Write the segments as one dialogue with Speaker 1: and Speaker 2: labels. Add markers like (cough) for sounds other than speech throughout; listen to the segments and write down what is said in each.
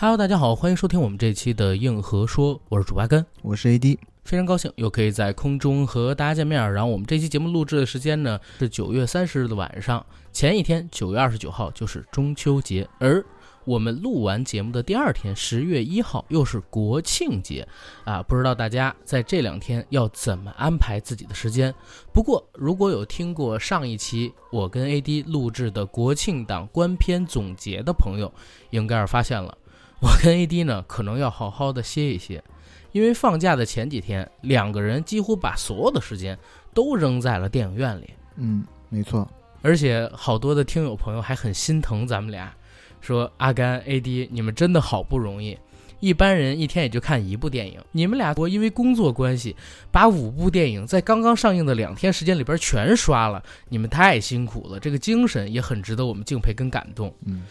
Speaker 1: Hello，大家好，欢迎收听我们这期的硬核说，我是主八根，
Speaker 2: 我是 AD，
Speaker 1: 非常高兴又可以在空中和大家见面。然后我们这期节目录制的时间呢是九月三十日的晚上，前一天九月二十九号就是中秋节，而我们录完节目的第二天十月一号又是国庆节啊，不知道大家在这两天要怎么安排自己的时间。不过如果有听过上一期我跟 AD 录制的国庆档观片总结的朋友，应该是发现了。我跟 AD 呢，可能要好好的歇一歇，因为放假的前几天，两个人几乎把所有的时间都扔在了电影院里。
Speaker 2: 嗯，没错。
Speaker 1: 而且好多的听友朋友还很心疼咱们俩，说阿甘 AD 你们真的好不容易，一般人一天也就看一部电影，你们俩我因为工作关系，把五部电影在刚刚上映的两天时间里边全刷了，你们太辛苦了，这个精神也很值得我们敬佩跟感动。
Speaker 2: 嗯，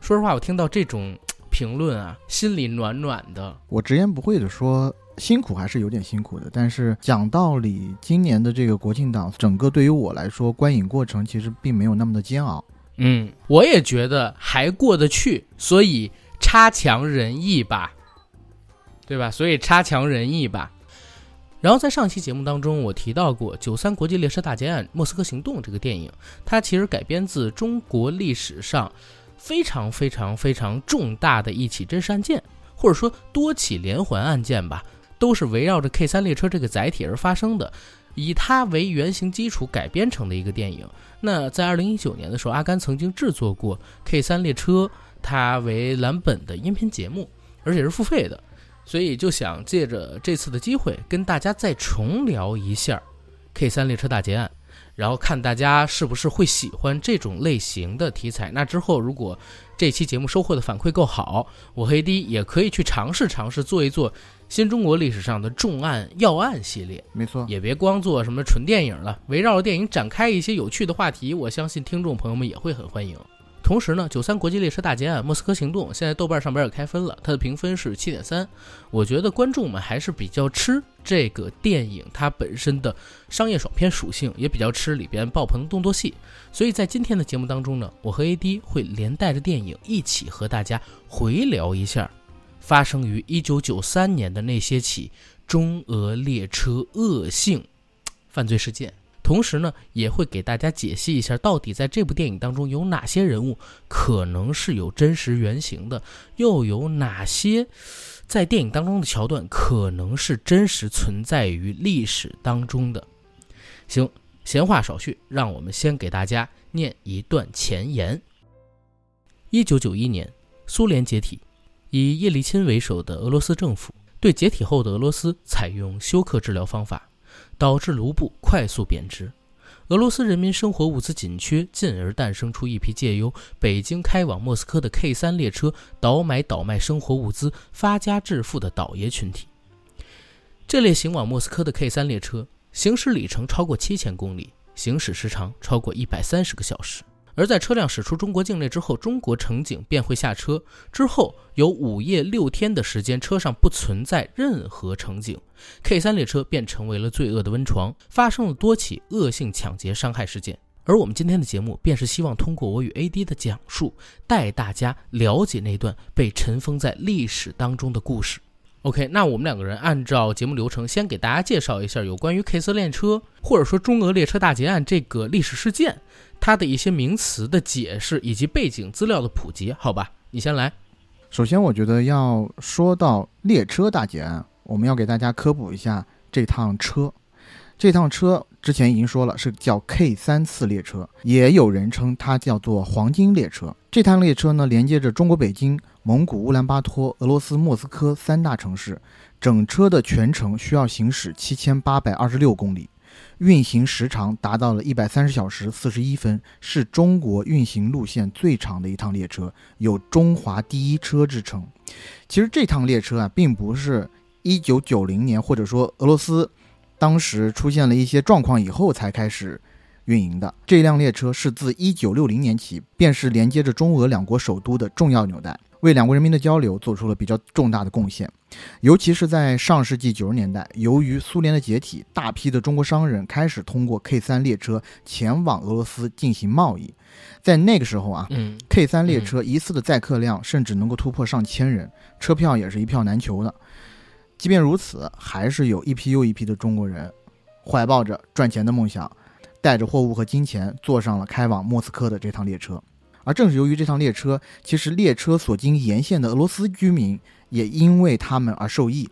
Speaker 1: 说实话，我听到这种。评论啊，心里暖暖的。
Speaker 2: 我直言不讳的说，辛苦还是有点辛苦的。但是讲道理，今年的这个国庆档，整个对于我来说，观影过程其实并没有那么的煎熬。
Speaker 1: 嗯，我也觉得还过得去，所以差强人意吧，对吧？所以差强人意吧。然后在上期节目当中，我提到过《九三国际列车大劫案：莫斯科行动》这个电影，它其实改编自中国历史上。非常非常非常重大的一起真实案件，或者说多起连环案件吧，都是围绕着 K 三列车这个载体而发生的，以它为原型基础改编成的一个电影。那在二零一九年的时候，阿甘曾经制作过 K 三列车，它为蓝本的音频节目，而且是付费的，所以就想借着这次的机会，跟大家再重聊一下 K 三列车大劫案。然后看大家是不是会喜欢这种类型的题材。那之后，如果这期节目收获的反馈够好，我和 AD 也可以去尝试尝试做一做新中国历史上的重案要案系列。
Speaker 2: 没错，
Speaker 1: 也别光做什么纯电影了，围绕着电影展开一些有趣的话题，我相信听众朋友们也会很欢迎。同时呢，九三国际列车大劫案莫斯科行动现在豆瓣上边也开分了，它的评分是七点三。我觉得观众们还是比较吃这个电影它本身的商业爽片属性，也比较吃里边爆棚的动作戏。所以在今天的节目当中呢，我和 AD 会连带着电影一起和大家回聊一下发生于一九九三年的那些起中俄列车恶性犯罪事件。同时呢，也会给大家解析一下，到底在这部电影当中有哪些人物可能是有真实原型的，又有哪些在电影当中的桥段可能是真实存在于历史当中的。行，闲话少叙，让我们先给大家念一段前言。一九九一年，苏联解体，以叶利钦为首的俄罗斯政府对解体后的俄罗斯采用休克治疗方法。导致卢布快速贬值，俄罗斯人民生活物资紧缺，进而诞生出一批借由北京开往莫斯科的 K 三列车倒买倒卖生活物资发家致富的倒爷群体。这列行往莫斯科的 K 三列车行驶里程超过七千公里，行驶时长超过一百三十个小时。而在车辆驶出中国境内之后，中国乘警便会下车。之后有五夜六天的时间，车上不存在任何乘警，K 三列车便成为了罪恶的温床，发生了多起恶性抢劫伤害事件。而我们今天的节目，便是希望通过我与 AD 的讲述，带大家了解那段被尘封在历史当中的故事。OK，那我们两个人按照节目流程，先给大家介绍一下有关于 K 四列车，或者说中俄列车大劫案这个历史事件。它的一些名词的解释以及背景资料的普及，好吧，你先来。
Speaker 2: 首先，我觉得要说到列车大劫案，我们要给大家科普一下这趟车。这趟车之前已经说了，是叫 K 三次列车，也有人称它叫做黄金列车。这趟列车呢，连接着中国北京、蒙古乌兰巴托、俄罗斯莫斯科三大城市，整车的全程需要行驶七千八百二十六公里。运行时长达到了一百三十小时四十一分，是中国运行路线最长的一趟列车，有“中华第一车”之称。其实这趟列车啊，并不是一九九零年或者说俄罗斯当时出现了一些状况以后才开始运营的。这辆列车是自一九六零年起便是连接着中俄两国首都的重要纽带。为两国人民的交流做出了比较重大的贡献。尤其是在上世纪九十年代，由于苏联的解体，大批的中国商人开始通过 K 三列车前往俄罗斯进行贸易。在那个时候啊
Speaker 1: 嗯
Speaker 2: ，，K 三列车一次的载客量甚至能够突破上千人，车票也是一票难求的。即便如此，还是有一批又一批的中国人怀抱着赚钱的梦想，带着货物和金钱坐上了开往莫斯科的这趟列车。而正是由于这趟列车，其实列车所经沿线的俄罗斯居民也因为他们而受益，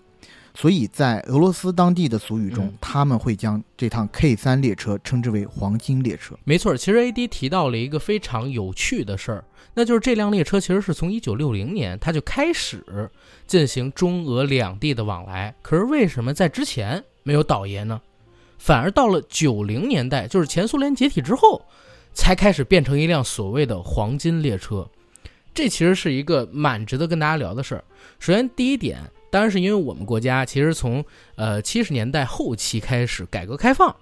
Speaker 2: 所以在俄罗斯当地的俗语中，
Speaker 1: 嗯
Speaker 2: 他们会将这趟 K 三列车称之为“黄金列车
Speaker 1: 没错。其实 AD 提到了一个非常有趣的事儿，那就是这辆列车其实是从一九六零年它就开始进行中俄两地的往来，可是为什么在之前没有倒爷呢？反而到了九零年代，就是前苏联解体之后，才开始变成一辆所谓的黄金列车。这其实是一个蛮值得跟大家聊的事儿。首先，第一点，当然是因为我们国家其实从呃七十年代后期开始改革开放，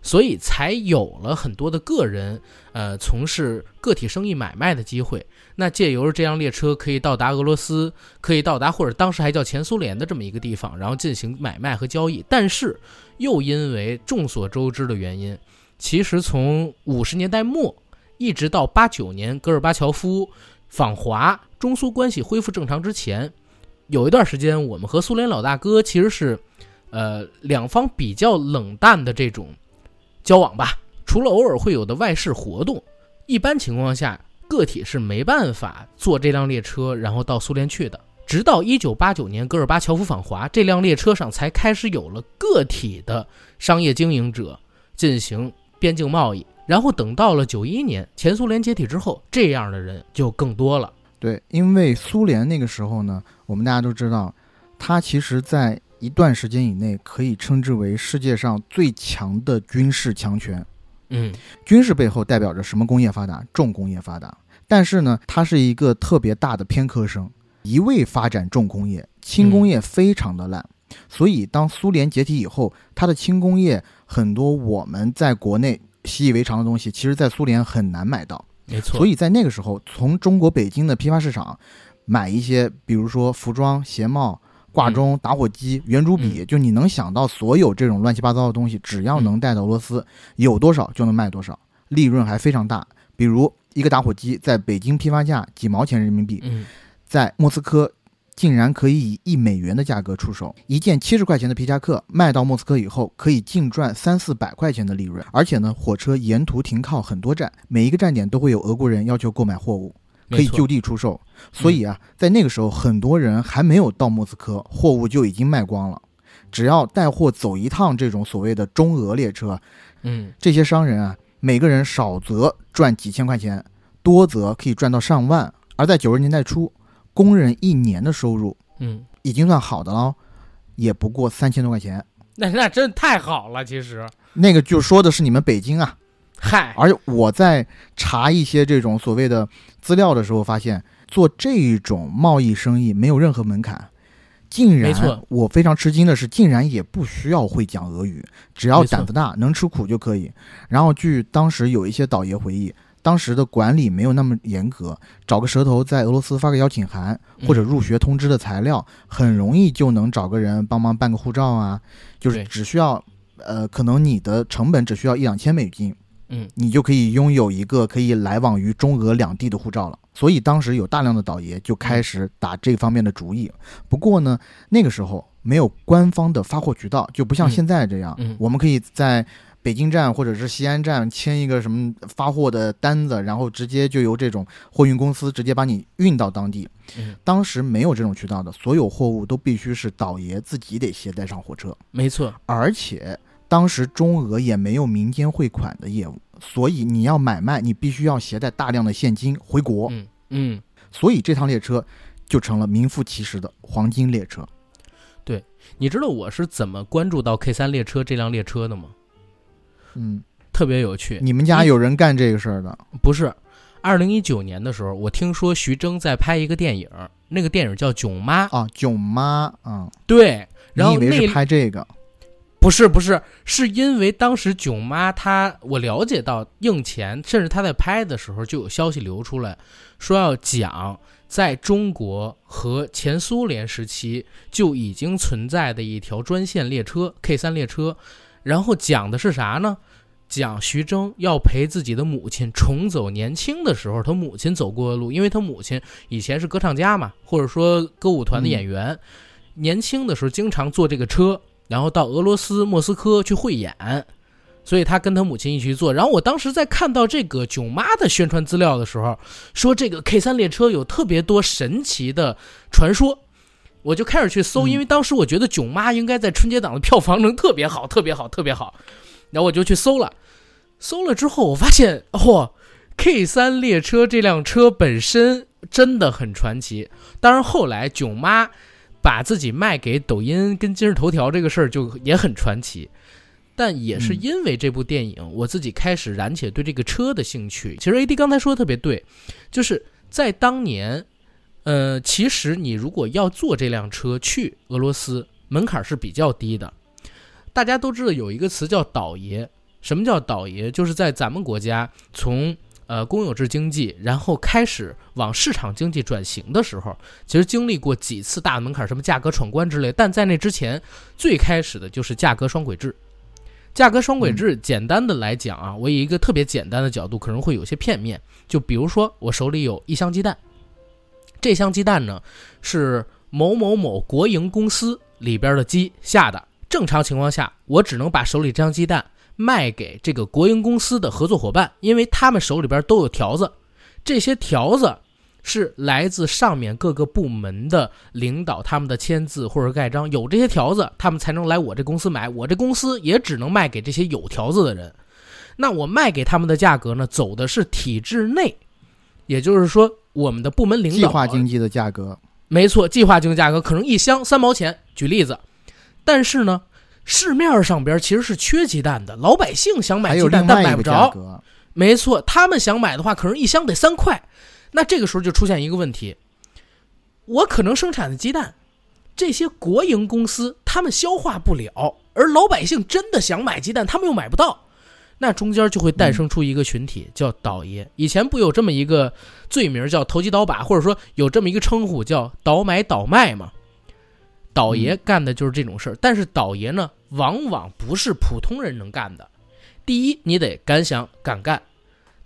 Speaker 1: 所以才有了很多的个人呃从事个体生意买卖的机会。那借由着这辆列车可以到达俄罗斯，可以到达或者当时还叫前苏联的这么一个地方，然后进行买卖和交易。但是又因为众所周知的原因，其实从五十年代末一直到八九年戈尔巴乔夫访华，中苏关系恢复正常之前，有一段时间我们和苏联老大哥其实是呃两方比较冷淡的这种交往吧。除了偶尔会有的外事活动，一般情况下个体是没办法坐这辆列车然后到苏联去的。直到一九八九年戈尔巴乔夫访华，这辆列车上才开始有了个体的商业经营者进行边境贸易。然后等到了九一年前苏联解体之后，这样的人就更多了。”。
Speaker 2: 对，因为苏联那个时候呢，我们大家都知道，它其实在一段时间以内可以称之为世界上最强的军事强权。
Speaker 1: 嗯，
Speaker 2: 军事背后代表着什么工业发达？重工业发达。但是呢，它是一个特别大的偏科生，一味发展重工业，轻工业非常的烂。所以，当苏联解体以后，它的轻工业很多我们在国内习以为常的东西，其实在苏联很难买到。
Speaker 1: 没错。
Speaker 2: 所以在那个时候，从中国北京的批发市场买一些，比如说服装、鞋帽、挂钟、打火机、圆珠笔，就你能想到所有这种乱七八糟的东西，只要能带到俄罗斯，有多少就能卖多少，利润还非常大。比如一个打火机在北京批发价几毛钱人民币，
Speaker 1: 嗯，
Speaker 2: 在莫斯科竟然可以以一美元的价格出手一件七十块钱的皮夹克，卖到莫斯科以后可以净赚三四百块钱的利润。而且呢，火车沿途停靠很多站，每一个站点都会有俄国人要求购买货物，可以就地出售。所以啊，在那个时候，很多人还没有到莫斯科，货物就已经卖光了。只要带货走一趟这种所谓的中俄列车，
Speaker 1: 嗯，
Speaker 2: 这些商人啊，每个人少则赚几千块钱，多则可以赚到上万。而在九十年代初，工人一年的收入
Speaker 1: 嗯，
Speaker 2: 已经算好的了，也不过三千多块钱。
Speaker 1: 那那真太好了，其实，
Speaker 2: 那个就说的是你们北京啊，
Speaker 1: 嗨，
Speaker 2: 而且我在查一些这种所谓的资料的时候，发现做这种贸易生意没有任何门槛，竟然
Speaker 1: 没错
Speaker 2: 我非常吃惊的是，竟然也不需要会讲俄语，只要胆子大，能吃苦就可以。然后据当时有一些导爷回忆，当时的管理没有那么严格，找个舌头在俄罗斯发个邀请函或者
Speaker 1: 嗯
Speaker 2: 入学通知的材料，很容易就能找个人帮忙办个护照啊，就是只需要。呃，可能你的成本只需要一两千美金，
Speaker 1: 嗯，
Speaker 2: 你就可以拥有一个可以来往于中俄两地的护照了。所以当时有大量的倒爷就开始打这方面的主意。不过呢，那个时候没有官方的发货渠道，就不像
Speaker 1: 嗯
Speaker 2: 现在这样，
Speaker 1: 嗯
Speaker 2: 我们可以在北京站或者是西安站签一个什么发货的单子，然后直接就由这种货运公司直接把你运到当地。
Speaker 1: 嗯，
Speaker 2: 当时没有这种渠道的，所有货物都必须是倒爷自己得携带上火车。
Speaker 1: 没错，
Speaker 2: 而且当时中俄也没有民间汇款的业务，所以你要买卖，你必须要携带大量的现金回国。
Speaker 1: 嗯嗯，
Speaker 2: 所以这趟列车就成了名副其实的黄金列车。
Speaker 1: 对你知道我是怎么关注到 K 三列车这辆列车的吗？
Speaker 2: 嗯，
Speaker 1: 特别有趣，
Speaker 2: 你们家有人干这个事儿的？
Speaker 1: 不是，二零一九年的时候，我听说徐峥在拍一个电影，那个电影叫《囧妈》。
Speaker 2: 啊，囧妈啊，
Speaker 1: 对，然后那
Speaker 2: 你以为是拍这个？
Speaker 1: 不是不是，是因为当时囧妈她，我了解到映前，甚至她在拍的时候就有消息流出来，说要讲在中国和前苏联时期就已经存在的一条专线列车 K 三列车，然后讲的是啥呢？讲徐峥要陪自己的母亲重走年轻的时候他母亲走过的路，因为他母亲以前是歌唱家嘛，或者说歌舞团的演员，年轻的时候经常坐这个车，然后到俄罗斯莫斯科去汇演，所以他跟他母亲一起去坐。然后我当时在看到这个囧妈的宣传资料的时候，说这个 K 三列车有特别多神奇的传说，我就开始去搜，因为当时我觉得囧妈应该在春节档的票房能特别好，特别好，特别好。然后我就去搜了，搜了之后，我发现，嚯，K 三列车这辆车本身真的很传奇。当然，后来囧妈把自己卖给抖音跟今日头条这个事儿就也很传奇。但也是因为这部电影，我自己开始燃起对这个车的兴趣。其实 A D 刚才说的特别对，就是在当年，呃，其实你如果要坐这辆车去俄罗斯，门槛是比较低的。大家都知道有一个词叫“倒爷”，什么叫“倒爷”？就是在咱们国家从呃公有制经济，然后开始往市场经济转型的时候，其实经历过几次大门槛，什么价格闯关之类。但在那之前，最开始的就是价格双轨制。价格双轨制，简单的来讲啊，我以一个特别简单的角度，可能会有些片面。就比如说，我手里有一箱鸡蛋，这箱鸡蛋呢是某某某国营公司里边的鸡下的。正常情况下，我只能把手里这箱鸡蛋卖给这个国营公司的合作伙伴，因为他们手里边都有条子，这些条子是来自上面各个部门的领导他们的签字或者盖章，有这些条子，他们才能来我这公司买，我这公司也只能卖给这些有条子的人。那我卖给他们的价格呢，走的是体制内，也就是说，我们的部门领导
Speaker 2: 计划经济的价格，
Speaker 1: 没错，计划经济价格可能一箱三毛钱，举例子。但是呢，市面上边其实是缺鸡蛋的，老百姓想买鸡蛋但买不着。没错，他们想买的话，可能一箱得三块。那这个时候就出现一个问题：我可能生产的鸡蛋，这些国营公司他们消化不了，而老百姓真的想买鸡蛋，他们又买不到。那中间就会诞生出一个群体，叫倒爷。以前不有这么一个罪名叫投机倒把，或者说有这么一个称呼叫倒买倒卖吗？倒爷干的就是这种事儿，但是倒爷呢，往往不是普通人能干的。第一，你得敢想敢干；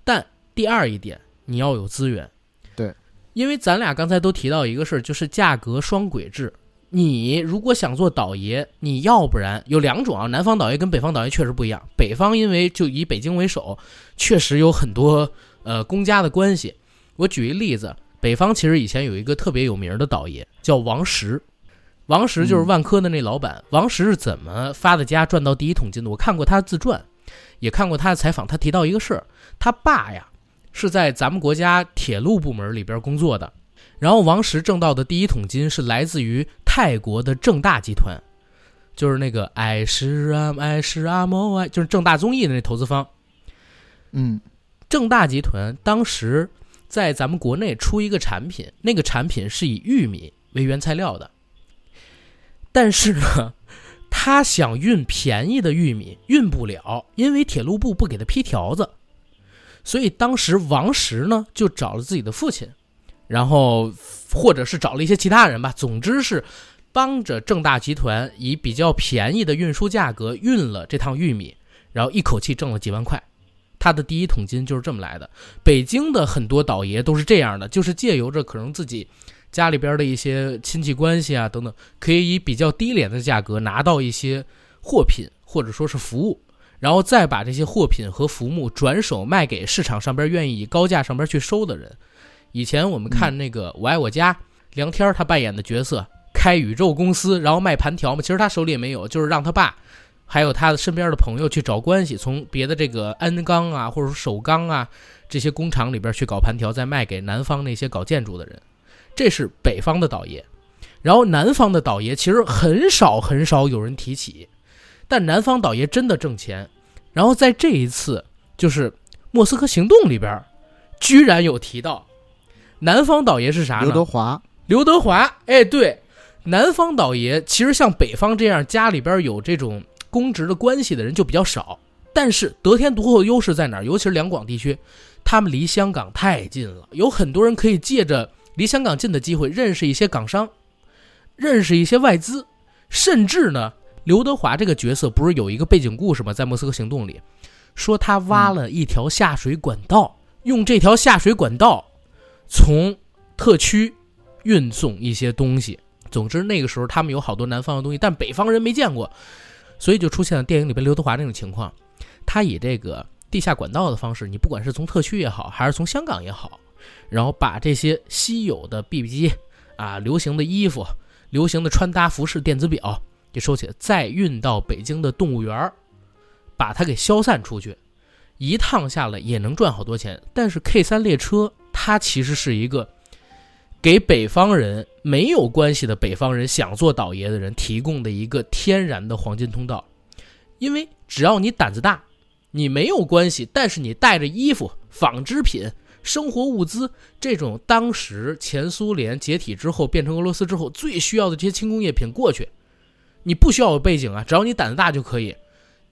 Speaker 1: 但第二一点，你要有资源。
Speaker 2: 对，
Speaker 1: 因为咱俩刚才都提到一个事儿，就是价格双轨制。你如果想做倒爷，你要不然有两种啊，南方倒爷跟北方倒爷确实不一样。北方因为就以北京为首，确实有很多呃公家的关系。我举一例子，北方其实以前有一个特别有名的倒爷，叫王石。王石就是万科的那老板。王石是怎么发的家赚到第一桶金的？我看过他的自传，也看过他的采访。他提到一个事儿，他爸呀是在咱们国家铁路部门里边工作的。然后王石挣到的第一桶金是来自于泰国的正大集团，就是那个爱是啊爱是啊莫爱，就是正大综艺的那投资方。
Speaker 2: 嗯，
Speaker 1: 正大集团当时在咱们国内出一个产品，那个产品是以玉米为原材料的。但是呢，他想运便宜的玉米运不了，因为铁路部不给他批条子。所以当时王石呢就找了自己的父亲，然后或者是找了一些其他人吧，总之是帮着正大集团以比较便宜的运输价格运了这趟玉米，然后一口气挣了几万块。他的第一桶金就是这么来的。北京的很多倒爷都是这样的，就是借由着可能自己。家里边的一些亲戚关系啊，等等，可以以比较低廉的价格拿到一些货品或者说是服务，然后再把这些货品和服务转手卖给市场上边愿意以高价上边去收的人。以前我们看那个《我爱我家》，梁天他扮演的角色开宇宙公司，然后卖盘条嘛，其实他手里也没有，就是让他爸还有他的身边的朋友去找关系，从别的这个鞍钢啊或者说首钢啊这些工厂里边去搞盘条，再卖给南方那些搞建筑的人。这是北方的倒爷，然后南方的倒爷其实很少很少有人提起，但南方倒爷真的挣钱。然后在这一次就是《莫斯科行动》里边，居然有提到南方倒爷是啥呢？
Speaker 2: 刘德华。
Speaker 1: 刘德华，哎，对，南方倒爷其实像北方这样家里边有这种公职的关系的人就比较少，但是得天独厚的优势在哪儿？尤其是两广地区，他们离香港太近了，有很多人可以借着。离香港近的机会，认识一些港商，认识一些外资，甚至呢，刘德华这个角色不是有一个背景故事吗？在《莫斯科行动》里，说他挖了一条下水管道，用这条下水管道从特区运送一些东西。总之，那个时候他们有好多南方的东西，但北方人没见过，所以就出现了电影里边刘德华那种情况。他以这个地下管道的方式，你不管是从特区也好，还是从香港也好，然后把这些稀有的 BB 机啊、流行的衣服、流行的穿搭服饰、电子表给收起来，再运到北京的动物园儿，把它给消散出去。一趟下来也能赚好多钱。但是 K 三列车它其实是一个给北方人没有关系的北方人想做倒爷的人提供的一个天然的黄金通道，因为只要你胆子大。你没有关系，但是你带着衣服、纺织品、生活物资这种当时前苏联解体之后变成俄罗斯之后最需要的这些轻工业品过去，你不需要有背景啊，只要你胆子大就可以。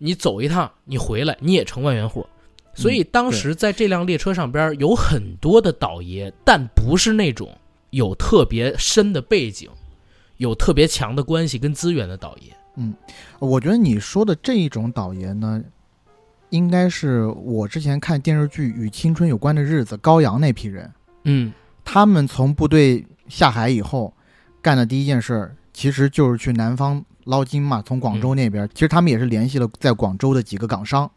Speaker 1: 你走一趟，你回来你也成万元户。所以当时在这辆列车上边有很多的倒爷，但不是那种有特别深的背景、有特别强的关系跟资源的倒爷。
Speaker 2: 嗯，我觉得你说的这一种倒爷呢。应该是我之前看电视剧《与青春有关的日子》，高阳那批人，
Speaker 1: 嗯，
Speaker 2: 他们从部队下海以后，干的第一件事其实就是去南方捞金嘛。从广州那边，其实他们也是联系了在广州的几个港商，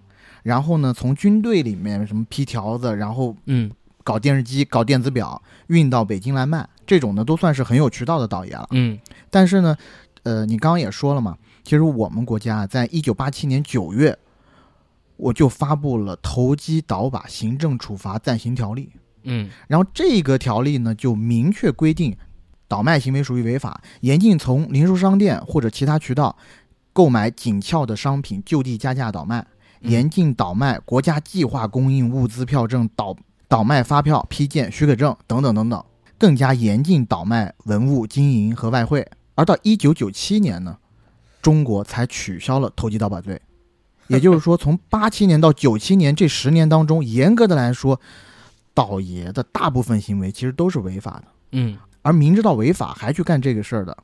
Speaker 2: 然后呢，从军队里面什么批条子，然后
Speaker 1: 嗯，
Speaker 2: 搞电视机、搞电子表，运到北京来卖，这种呢都算是很有渠道的倒爷了。
Speaker 1: 嗯，
Speaker 2: 但是呢，呃，你刚刚也说了嘛，其实我们国家在一九八七年九月。我就发布了投机倒把行政处罚暂行条例，
Speaker 1: 嗯，
Speaker 2: 然后这个条例呢就明确规定，倒卖行为属于违法，严禁从零售商店或者其他渠道购买紧俏的商品就地加价倒卖，严禁倒卖国家计划供应物资票证、倒倒卖发票、批件、许可证等等等等，更加严禁倒卖文物、金银和外汇。而到一九九七年呢，中国才取消了投机倒把罪。(laughs) 也就是说，从八七年到九七年这十年当中，严格的来说，倒爷的大部分行为其实都是违法的。
Speaker 1: 嗯，
Speaker 2: 而明知道违法还去干这个事儿的，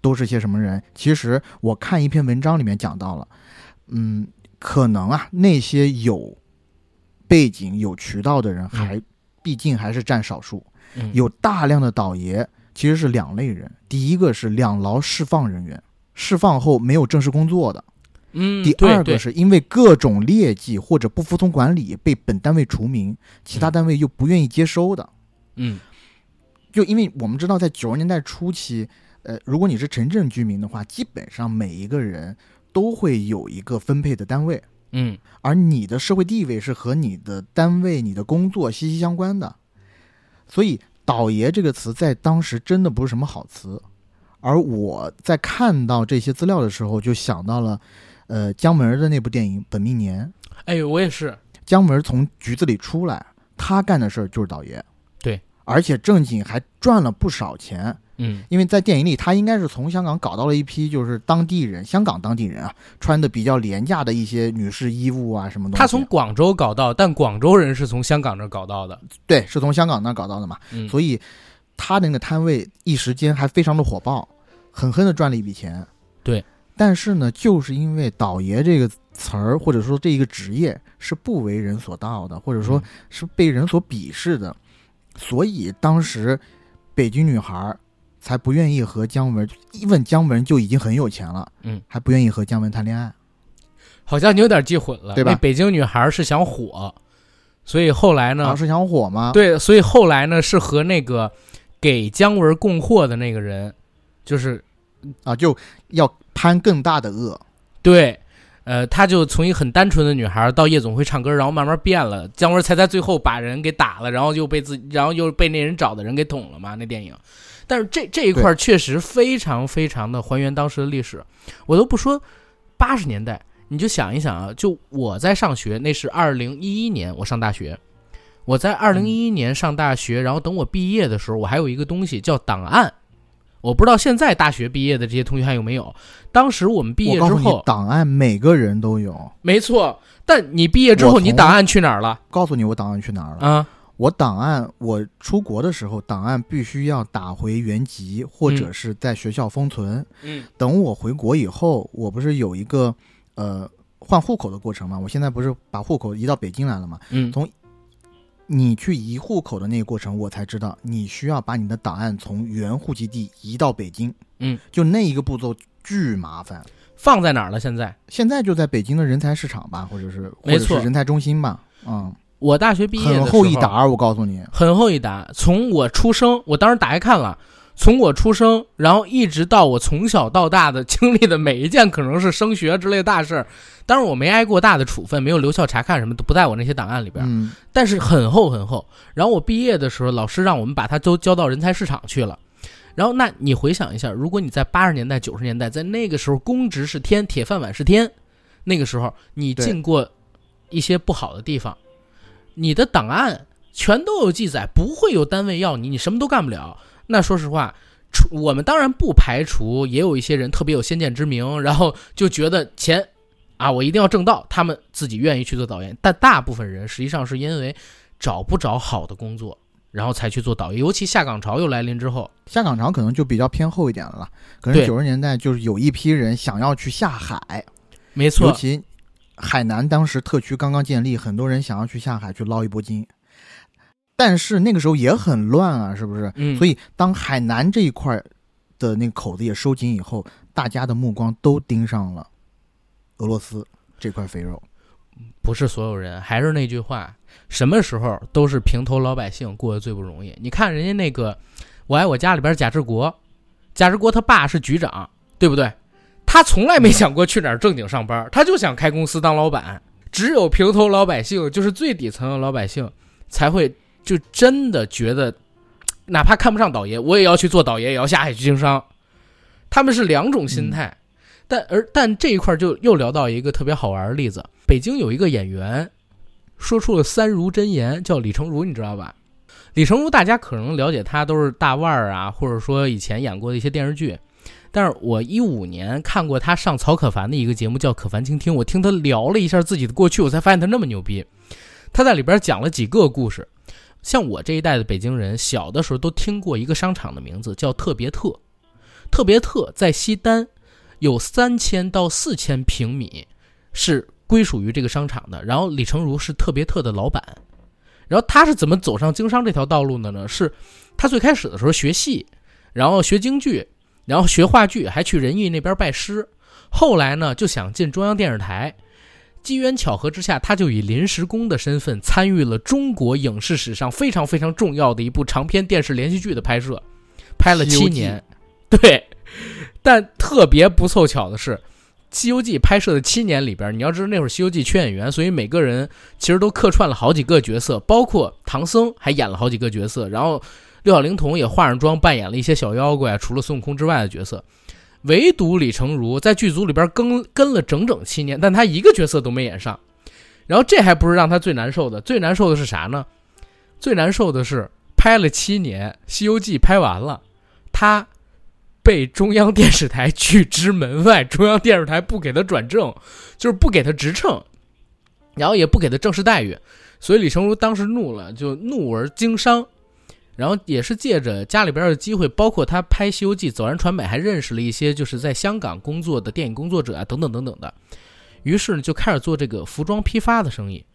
Speaker 2: 都是些什么人？其实我看一篇文章里面讲到了，嗯，可能啊，那些有背景、有渠道的人，还毕竟还是占少数。有大量的倒爷其实是两类人：第一个是两劳释放人员，释放后没有正式工作的。
Speaker 1: 嗯，
Speaker 2: 第二个是因为各种劣迹或者不服从管理被本单位除名，其他单位又不愿意接收的。
Speaker 1: 嗯，
Speaker 2: 就因为我们知道，在九十年代初期，呃，如果你是城镇居民的话，基本上每一个人都会有一个分配的单位。
Speaker 1: 嗯，
Speaker 2: 而你的社会地位是和你的单位、你的工作息息相关的，所以“倒爷”这个词在当时真的不是什么好词。而我在看到这些资料的时候，就想到了。呃，姜文的那部电影《本命年》，
Speaker 1: 哎，我也是。
Speaker 2: 姜文从局子里出来，他干的事儿就是倒爷，
Speaker 1: 对，
Speaker 2: 而且正经还赚了不少钱。
Speaker 1: 嗯，
Speaker 2: 因为在电影里，他应该是从香港搞到了一批就是当地人，香港当地人啊，穿的比较廉价的一些女士衣物啊，什么东西。
Speaker 1: 他从广州搞到，但广州人是从香港那搞到的。
Speaker 2: 对，是从香港那搞到的嘛。
Speaker 1: 嗯，
Speaker 2: 所以他那个摊位一时间还非常的火爆，狠狠的赚了一笔钱。
Speaker 1: 对。
Speaker 2: 但是呢，就是因为“倒爷”这个词儿，或者说这一个职业是不为人所道的，或者说是被人所鄙视的，所以当时北京女孩才不愿意和姜文。一问姜文就已经很有钱了，
Speaker 1: 嗯，
Speaker 2: 还不愿意和姜文谈恋爱。
Speaker 1: 好像你有点记混了，
Speaker 2: 对吧？
Speaker 1: 北京女孩是想火，所以后来呢？
Speaker 2: 是想火吗？
Speaker 1: 对，所以后来呢是和那个给姜文供货的那个人，就是
Speaker 2: 啊，就要。攀更大的恶，
Speaker 1: 对，呃，他就从一个很单纯的女孩到夜总会唱歌，然后慢慢变了。姜文才在最后把人给打了，然后又被自，然后又被那人找的人给捅了嘛？那电影，但是这这一块确实非常非常的还原当时的历史。我都不说八十年代，你就想一想啊，就我在上学，那是二零一一年，我上大学，我在二零一一年上大学，然后等我毕业的时候，我还有一个东西叫档案。我不知道现在大学毕业的这些同学还有没有？当时我们毕业之后，
Speaker 2: 档案每个人都有，
Speaker 1: 没错。但你毕业之后，你档案去哪儿了？
Speaker 2: 告诉你，我档案去哪儿了？
Speaker 1: 啊，
Speaker 2: 我档案我出国的时候，档案必须要打回原籍，或者
Speaker 1: 嗯
Speaker 2: 是在学校封存。
Speaker 1: 嗯
Speaker 2: 等我回国以后，我不是有一个呃换户口的过程吗？我现在不是把户口移到北京来了吗？
Speaker 1: 嗯
Speaker 2: 从你去移户口的那个过程，我才知道你需要把你的档案从原户籍地移到北京。
Speaker 1: 嗯，
Speaker 2: 就那一个步骤巨麻烦。
Speaker 1: 放在哪儿了？现在
Speaker 2: 现在就在北京的人才市场吧，或者是或
Speaker 1: 没错
Speaker 2: 者是人才中心吧，嗯，
Speaker 1: 我大学毕业的
Speaker 2: 很厚一沓儿，我告诉你，
Speaker 1: 很厚一沓。从我出生，我当时打开看了，从我出生，然后一直到我从小到大的经历的每一件可能是升学之类的大事儿，当然我没挨过大的处分，没有留校察看什么都不在我那些档案里边，
Speaker 2: 嗯，
Speaker 1: 但是很厚很厚。然后我毕业的时候，老师让我们把它都交到人才市场去了。然后，那你回想一下，如果你在八十年代、九十年代，在那个时候公职是天，铁饭碗是天，那个时候你进过一些不好的地方，你的档案全都有记载，不会有单位要你，你什么都干不了。那说实话，除我们当然不排除也有一些人特别有先见之明，然后就觉得钱啊，我一定要挣到，他们自己愿意去做导演。但大部分人实际上是因为找不着好的工作，然后才去做导演。尤其下岗潮又来临之后，
Speaker 2: 下岗潮可能就比较偏后一点了，可能
Speaker 1: 对
Speaker 2: 九十年代就是有一批人想要去下海，
Speaker 1: 没错，尤
Speaker 2: 其海南当时特区刚刚建立，很多人想要去下海去捞一波金，但是那个时候也很乱啊，是不是？
Speaker 1: 嗯，
Speaker 2: 所以当海南这一块的那个口子也收紧以后，大家的目光都盯上了俄罗斯这块肥肉。
Speaker 1: 不是所有人，还是那句话，什么时候都是平头老百姓过得最不容易。你看人家那个《我爱我家》里边贾志国，贾志国他爸是局长，对不对？他从来没想过去哪儿正经上班，他就想开公司当老板。只有平头老百姓，就是最底层的老百姓，才会就真的觉得，哪怕看不上倒爷，我也要去做倒爷，也要下海去经商。他们是两种心态。但而但这一块就又聊到一个特别好玩的例子，北京有一个演员，说出了三如真言，叫李成儒，你知道吧？李成儒大家可能了解他都是大腕儿啊，或者说以前演过的一些电视剧。但是我一五年看过他上曹可凡的一个节目叫《可凡倾听》，我听他聊了一下自己的过去，我才发现他那么牛逼。他在里边讲了几个故事，像我这一代的北京人，小的时候都听过一个商场的名字叫特别特，特别特在西单，有三千到四千平米，是归属于这个商场的。然后李成儒是特别特的老板，然后他是怎么走上经商这条道路的呢？是他最开始的时候学戏，然后学京剧，然后学话剧，还去仁义那边拜师。后来呢，就想进中央电视台。机缘巧合之下，他就以临时工的身份参与了中国影视史上非常非常重要的一部长篇电视连续剧的拍摄，拍了七年。(laughs) 对，(laughs) 但特别不凑巧的是，《西游记》拍摄的七年里边，你要知道那会儿《西游记》缺演员，所以每个人其实都客串了好几个角色，包括唐僧还演了好几个角色，然后六小龄童也化上妆扮演了一些小妖怪，除了孙悟空之外的角色。唯独李成儒在剧组里边跟跟了整整七年，但他一个角色都没演上。然后这还不是让他最难受的，最难受的是啥呢？最难受的是拍了七年，《西游记》拍完了，他被中央电视台拒之门外，中央电视台不给他转正，(laughs) 就是不给他职称，然后也不给他正式待遇，所以李成儒当时怒了，就怒而经商，然后也是借着家里边的机会，包括他拍《西游记》走完传媒，还认识了一些就是在香港工作的电影工作者啊，等等等等的，于是呢就开始做这个服装批发的生意。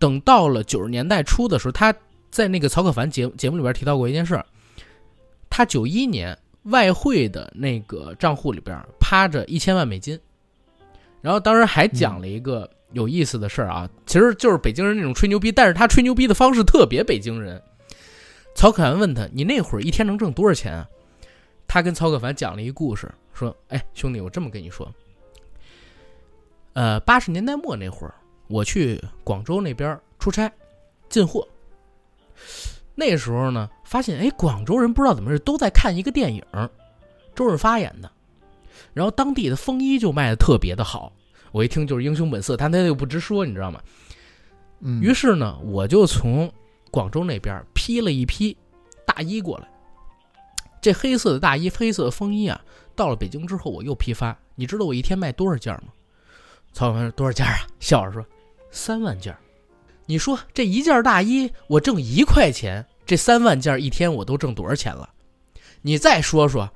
Speaker 1: 等到了九十年代初的时候，他在那个曹可凡节节目里边提到过一件事儿，他九一年外汇的那个账户里边趴着一千万美金，然后当时还讲了一个有意思的事儿啊，其实就是北京人那种吹牛逼，但是他吹牛逼的方式特别北京人。曹可凡问他：“你那会儿一天能挣多少钱啊？”他跟曹可凡讲了一故事，说：“哎，兄弟，我这么跟你说，呃，八十年代末那会儿，我去广州那边出差，进货。那时候呢，发现哎，广州人不知道怎么回事，都在看一个电影，周润发演的，然后当地的风衣就卖的特别的好。我一听就是英雄本色，但他又不直说，你知道吗？
Speaker 2: 嗯，
Speaker 1: 于是呢，我就从广州那边批了一批大衣过来。这黑色的大衣、黑色的风衣啊，到了北京之后，我又批发。你知道我一天卖多少件吗？曹小凡说多少件啊？笑着说三万件。你说这一件大衣我挣一块钱，这三万件一天我都挣多少钱了？你再说说，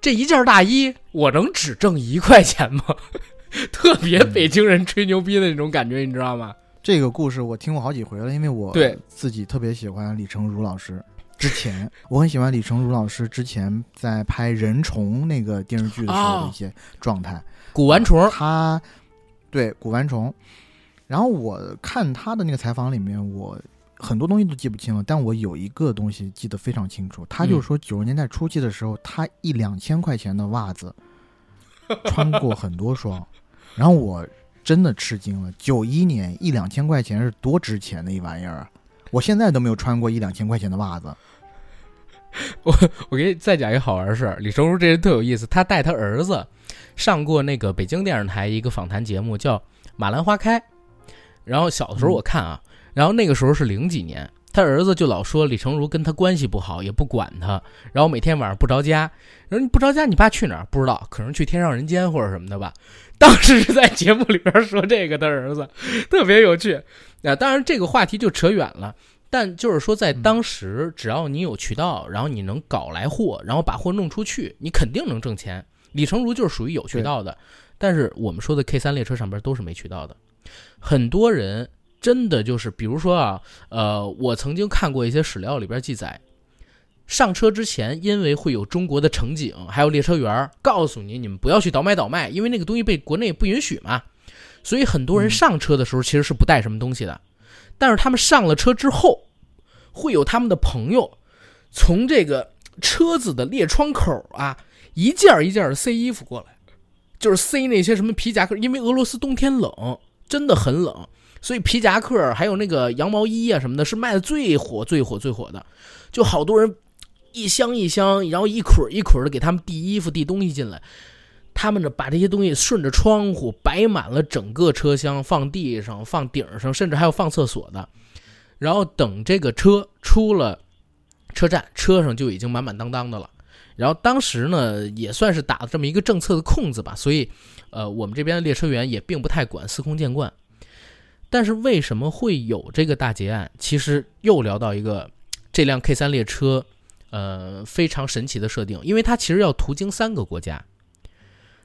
Speaker 1: 这一件大衣我能只挣一块钱吗？(laughs) 特别北京人吹牛逼的那种感觉，你知道吗？
Speaker 2: 这个故事我听过好几回了，因为我
Speaker 1: 对
Speaker 2: 自己特别喜欢李成儒老师。之前我很喜欢李成儒老师之前在拍《人虫》那个电视剧的时候的一些状态。
Speaker 1: 古玩虫，
Speaker 2: 他对古玩虫。然后我看他的那个采访里面，我很多东西都记不清了，但我有一个东西记得非常清楚。他就说九十年代初期的时候，他一两千块钱的袜子穿过很多双，然后我真的吃惊了。九一年一两千块钱是多值钱的一玩意儿啊！我现在都没有穿过一两千块钱的袜子。(laughs)
Speaker 1: 我我给你再讲一个好玩的事儿，李成儒这人特有意思，他带他儿子上过那个北京电视台一个访谈节目，叫《马兰花开》。然后小的时候我看啊，然后那个时候是零几年，他儿子就老说李成儒跟他关系不好，也不管他，然后每天晚上不着家。然后你不着家，你爸去哪儿？不知道，可能去天上人间或者什么的吧。(laughs) 当时是在节目里边说这个，他儿子特别有趣。啊，当然这个话题就扯远了。但就是说，在当时，只要你有渠道，然后你能搞来货，然后把货弄出去，你肯定能挣钱。李成儒就是属于有渠道的，但是我们说的 K 三列车上边都是没渠道的。很多人真的就是，比如说啊，呃，我曾经看过一些史料里边记载，上车之前，因为会有中国的乘警还有列车员告诉你，你们不要去倒买倒卖，因为那个东西被国内不允许嘛，所以很多人上车的时候其实是不带什么东西的。但是他们上了车之后，会有他们的朋友从这个车子的列窗口啊，一件一件的塞衣服过来，就是塞那些什么皮夹克，因为俄罗斯冬天冷，真的很冷，所以皮夹克还有那个羊毛衣啊什么的，是卖的最火、最火、最火的。就好多人一箱一箱，然后一捆一捆的给他们递衣服、递东西进来。他们呢，把这些东西顺着窗户摆满了整个车厢，放地上、放顶上，甚至还有放厕所的。然后等这个车出了车站，车上就已经满满当当的了。然后当时呢，也算是打了这么一个政策的空子吧，所以，呃，我们这边的列车员也并不太管，司空见惯。但是为什么会有这个大劫案？其实又聊到一个这辆 K 三列车，呃，非常神奇的设定，因为它其实要途经三个国家。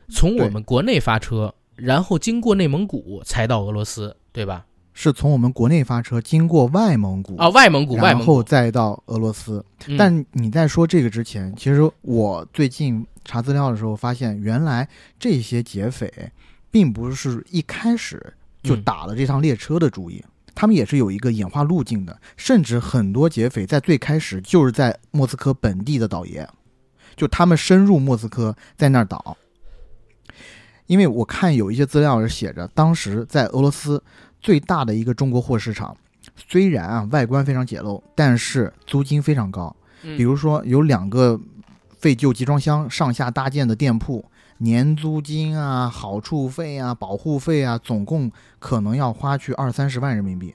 Speaker 1: 从我们国内发车，然后经过内蒙古才到俄罗斯，对吧？
Speaker 2: 是从我们国内发车，经过外蒙古
Speaker 1: 啊，外蒙古，
Speaker 2: 然后再到俄罗斯。但你在说这个之前，其实我最近查资料的时候发现，原来这些劫匪并不是一开始就打了这趟列车的主意，他们也是有一个演化路径的。甚至很多劫匪在最开始就是在莫斯科本地的倒爷，就他们深入莫斯科，在那儿倒。因为我看有一些资料是写着，当时在俄罗斯最大的一个中国货市场，虽然啊外观非常简陋，但是租金非常高。比如说有两个废旧集装箱上下搭建的店铺，年租金啊、好处费啊、保护费啊，总共可能要花去二三十万人民币。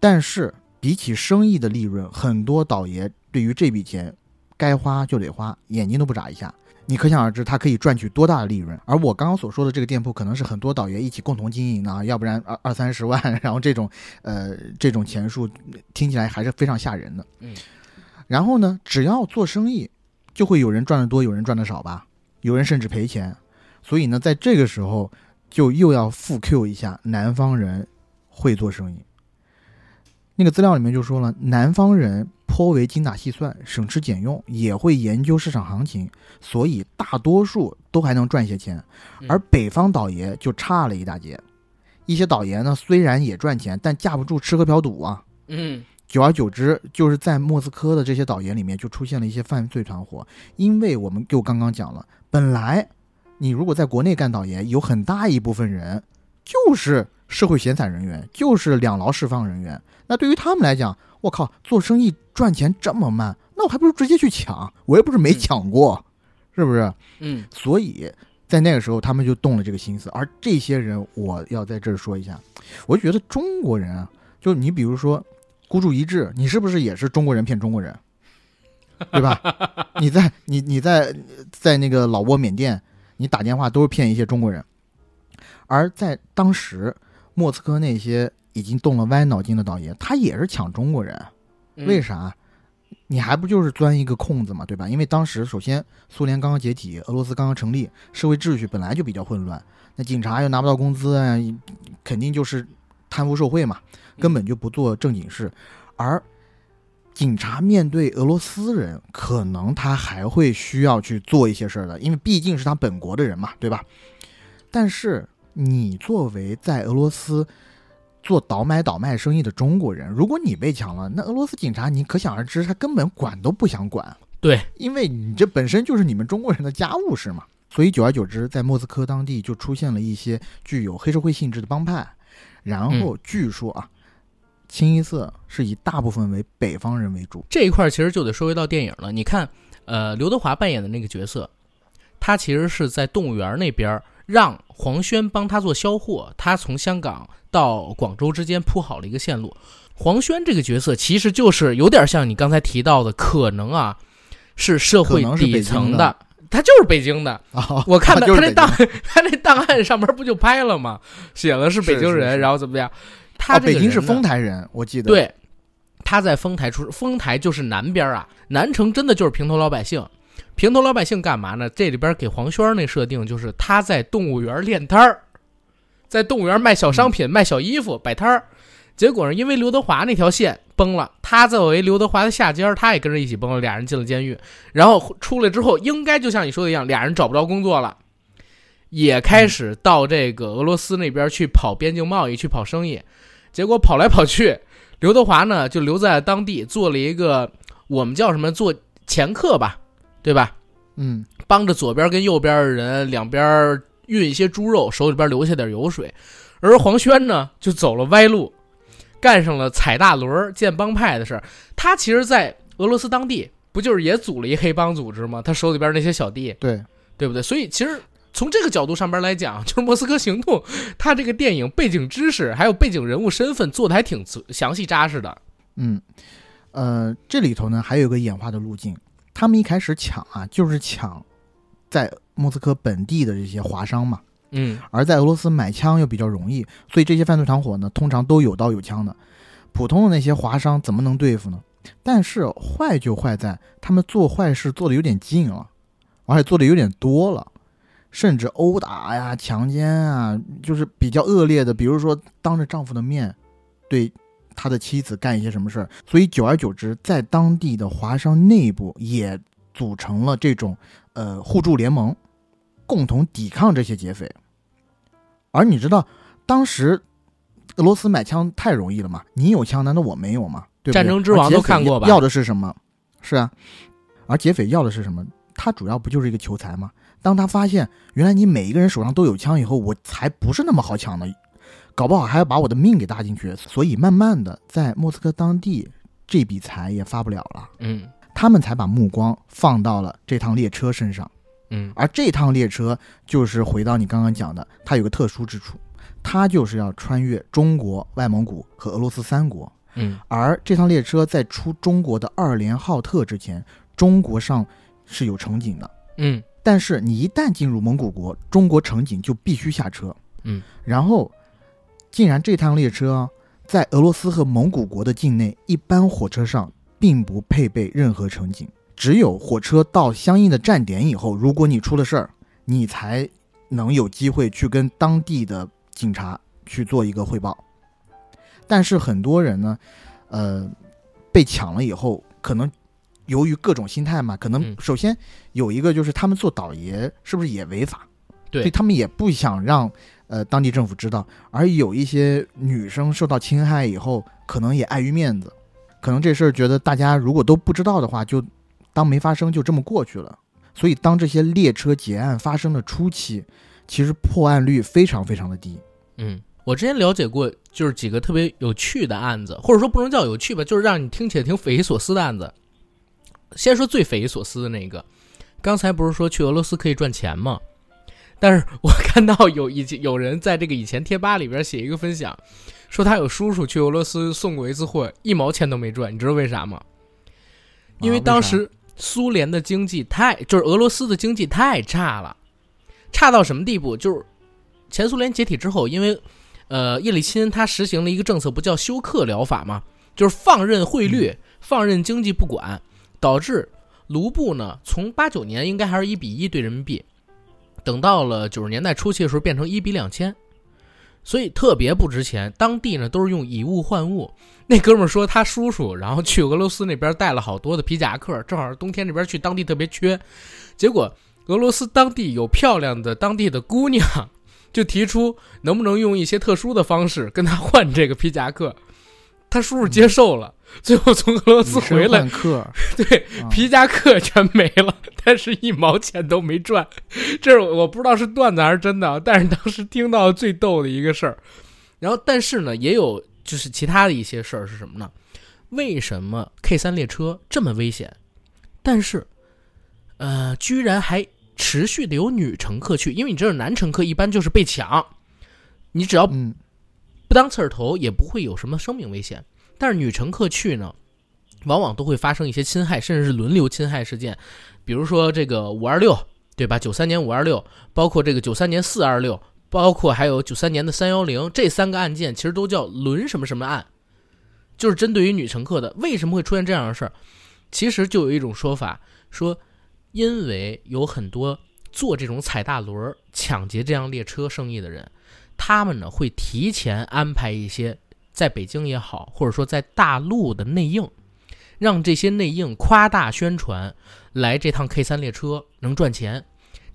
Speaker 2: 但是比起生意的利润，很多倒爷对于这笔钱该花就得花，眼睛都不眨一下。你可想而知，他可以赚取多大的利润。而我刚刚所说的这个店铺，可能是很多导员一起共同经营的啊，要不然二二三十万，然后这种，呃，这种钱数听起来还是非常吓人的。
Speaker 1: 嗯。
Speaker 2: 然后呢，只要做生意，就会有人赚得多，有人赚得少吧，有人甚至赔钱。所以呢，在这个时候，就又要复 Q 一下南方人会做生意。那个资料里面就说了，南方人。颇为精打细算、省吃俭用，也会研究市场行情，所以大多数都还能赚些钱。而北方倒爷就差了一大截。一些倒爷呢，虽然也赚钱，但架不住吃喝嫖赌啊。
Speaker 1: 嗯，
Speaker 2: 久而久之，就是在莫斯科的这些倒爷里面，就出现了一些犯罪团伙。因为我们就刚刚讲了，本来你如果在国内干倒爷，有很大一部分人就是社会闲散人员，就是两劳释放人员。那对于他们来讲，我靠，做生意赚钱这么慢，那我还不如直接去抢，我又不是没抢过，是不是？
Speaker 1: 嗯，
Speaker 2: 所以在那个时候，他们就动了这个心思。而这些人，我要在这儿说一下，我觉得中国人啊，就你比如说孤注一掷，你是不是也是中国人骗中国人，对吧？(laughs) 你在你你在在那个老挝、缅甸，你打电话都是骗一些中国人，而在当时莫斯科那些已经动了歪脑筋的导演，他也是抢中国人，
Speaker 1: 嗯
Speaker 2: 为啥？你还不就是钻一个空子嘛，对吧？因为当时首先苏联刚刚解体，俄罗斯刚刚成立，社会秩序本来就比较混乱，那警察又拿不到工资啊，肯定就是贪污受贿嘛，根本就不做正经事。而警察面对俄罗斯人，可能他还会需要去做一些事儿的，因为毕竟是他本国的人嘛，对吧？但是你作为在俄罗斯做倒买倒卖生意的中国人，如果你被抢了，那俄罗斯警察你可想而知，他根本管都不想管，
Speaker 1: 对，
Speaker 2: 因为你这本身就是你们中国人的家务事嘛。所以久而久之，在莫斯科当地就出现了一些具有黑社会性质的帮派，然后据说啊，清一色是以大部分为北方人为主。
Speaker 1: 这一块儿其实就得说回到电影了。你看，呃，刘德华扮演的那个角色，他其实是在动物园那边儿让黄轩帮他做销货，他从香港到广州之间铺好了一个线路。黄轩这个角色其实就是有点像你刚才提到的，可能啊是社会底层的，他就是北京的。
Speaker 2: 哦，
Speaker 1: 我看 (laughs)
Speaker 2: 他就是北京
Speaker 1: 他那档他那档案上面不就拍了吗？写了是北京人，
Speaker 2: 是是是
Speaker 1: 然后怎么样？他
Speaker 2: 北京是丰台人，我记得。，
Speaker 1: 对，他在丰台出，丰台就是南边啊，南城真的就是平头老百姓。平头老百姓干嘛呢？这里边给黄轩那设定就是他在动物园练摊儿，在动物园卖小商品、卖小衣服、摆摊儿。结果呢，因为刘德华那条线崩了，他作为刘德华的下家，他也跟着一起崩了，俩人进了监狱。然后出来之后，应该就像你说的一样，俩人找不着工作了，也开始到这个俄罗斯那边去跑边境贸易，去跑生意。结果跑来跑去，刘德华呢就留在当地做了一个我们叫什么做掮客吧，对吧？
Speaker 2: 嗯，
Speaker 1: 帮着左边跟右边的人两边运一些猪肉，手里边留下点油水。而黄轩呢就走了歪路，干上了踩大轮儿建帮派的事儿。他其实，在俄罗斯当地不就是也组了一黑帮组织吗？他手里边那些小弟，
Speaker 2: 对，
Speaker 1: 对不对？所以其实从这个角度上边来讲，(laughs) 就是《莫斯科行动》，它这个电影背景知识还有背景人物身份做的还挺详细扎实的。
Speaker 2: 嗯，呃，这里头呢还有一个演化的路径，他们一开始抢啊，就是抢在莫斯科本地的这些华商嘛，
Speaker 1: 嗯
Speaker 2: 而在俄罗斯买枪又比较容易，所以这些犯罪团伙呢，通常都有刀有枪的。普通的那些华商怎么能对付呢？但是坏就坏在他们做坏事做的有点近了，而且做的有点多了，甚至殴打呀、强奸啊，就是比较恶劣的，比如说当着丈夫的面对他的妻子干一些什么事儿。所以久而久之，在当地的华商内部也组成了这种呃互助联盟，共同抵抗这些劫匪。而你知道，当时俄罗斯买枪太容易了嘛？你有枪，难道我没有吗？对不对
Speaker 1: 战争之王都看过吧
Speaker 2: 要的是什么？是啊，而劫匪要的是什么？他主要不就是一个求财吗？当他发现原来你每一个人手上都有枪以后，我才不是那么好抢的，搞不好还要把我的命给搭进去。所以慢慢的，在莫斯科当地，这笔财也发不了了，
Speaker 1: 嗯
Speaker 2: 他们才把目光放到了这趟列车身上。
Speaker 1: 嗯
Speaker 2: 而这趟列车就是回到你刚刚讲的，它有个特殊之处，它就是要穿越中国、外蒙古和俄罗斯三国。
Speaker 1: 嗯
Speaker 2: 而这趟列车在出中国的二连浩特之前，中国上是有乘警的，
Speaker 1: 嗯
Speaker 2: 但是你一旦进入蒙古国，中国乘警就必须下车。
Speaker 1: 嗯，
Speaker 2: 然后竟然这趟列车啊在俄罗斯和蒙古国的境内，一般火车上并不配备任何乘警，只有火车到相应的站点以后，如果你出了事儿，你才能有机会去跟当地的警察去做一个汇报。但是很多人呢，呃，被抢了以后，可能由于各种心态嘛，可能
Speaker 1: 嗯
Speaker 2: 首先有一个就是他们做倒爷是不是也违法？
Speaker 1: 对
Speaker 2: 所以他们也不想让呃当地政府知道。而有一些女生受到侵害以后，可能也碍于面子，可能这事儿觉得大家如果都不知道的话，就当没发生，就这么过去了。所以当这些列车劫案发生的初期，其实破案率非常非常的低。
Speaker 1: 嗯，我之前了解过，就是几个特别有趣的案子，或者说不能叫有趣吧，就是让你听起来挺匪夷所思的案子。先说最匪夷所思的那个，刚才不是说去俄罗斯可以赚钱吗？但是我看到有以前有人在这个以前贴吧里边写一个分享，说他有叔叔去俄罗斯送过一次货，一毛钱都没赚，你知道为啥吗？因为当时苏联的经济太，就是俄罗斯的经济太差了，差到什么地步？就是前苏联解体之后，因为呃，叶利钦他实行了一个政策，不叫休克疗法吗？就是放任汇率，放任经济不管，导致卢布呢，从八九年应该还是一比一对人民币，等到了九十年代初期的时候变成一比两千，所以特别不值钱。当地呢都是用以物换物。那哥们说他叔叔，然后去俄罗斯那边带了好多的皮夹克，正好冬天这边去当地特别缺，结果俄罗斯当地有漂亮的当地的姑娘。就提出能不能用一些特殊的方式跟他换这个皮夹克，他叔叔接受了，最后从俄罗斯回来，(laughs) 对皮夹克全没了，但是一毛钱都没赚。这是我不知道是段子还是真的，但是当时听到最逗的一个事儿。然后，但是呢，也有就是其他的一些事儿是什么呢？为什么 K 三列车这么危险，但是呃，居然还。持续的有女乘客去，因为你知道男乘客一般就是被抢，你只要不当刺儿头也不会有什么生命危险。但是女乘客去呢，往往都会发生一些侵害，甚至是轮流侵害事件。比如说这个五二六，对吧？九三年五二六，包括这个九三年四二六，包括还有九三年的三幺零，这三个案件其实都叫轮什么什么案，就是针对于女乘客的。为什么会出现这样的事儿？其实就有一种说法说。因为有很多做这种踩大轮、抢劫这样列车生意的人，他们呢会提前安排一些在北京也好，或者说在大陆的内应，让这些内应夸大宣传，来这趟 K 三列车能赚钱。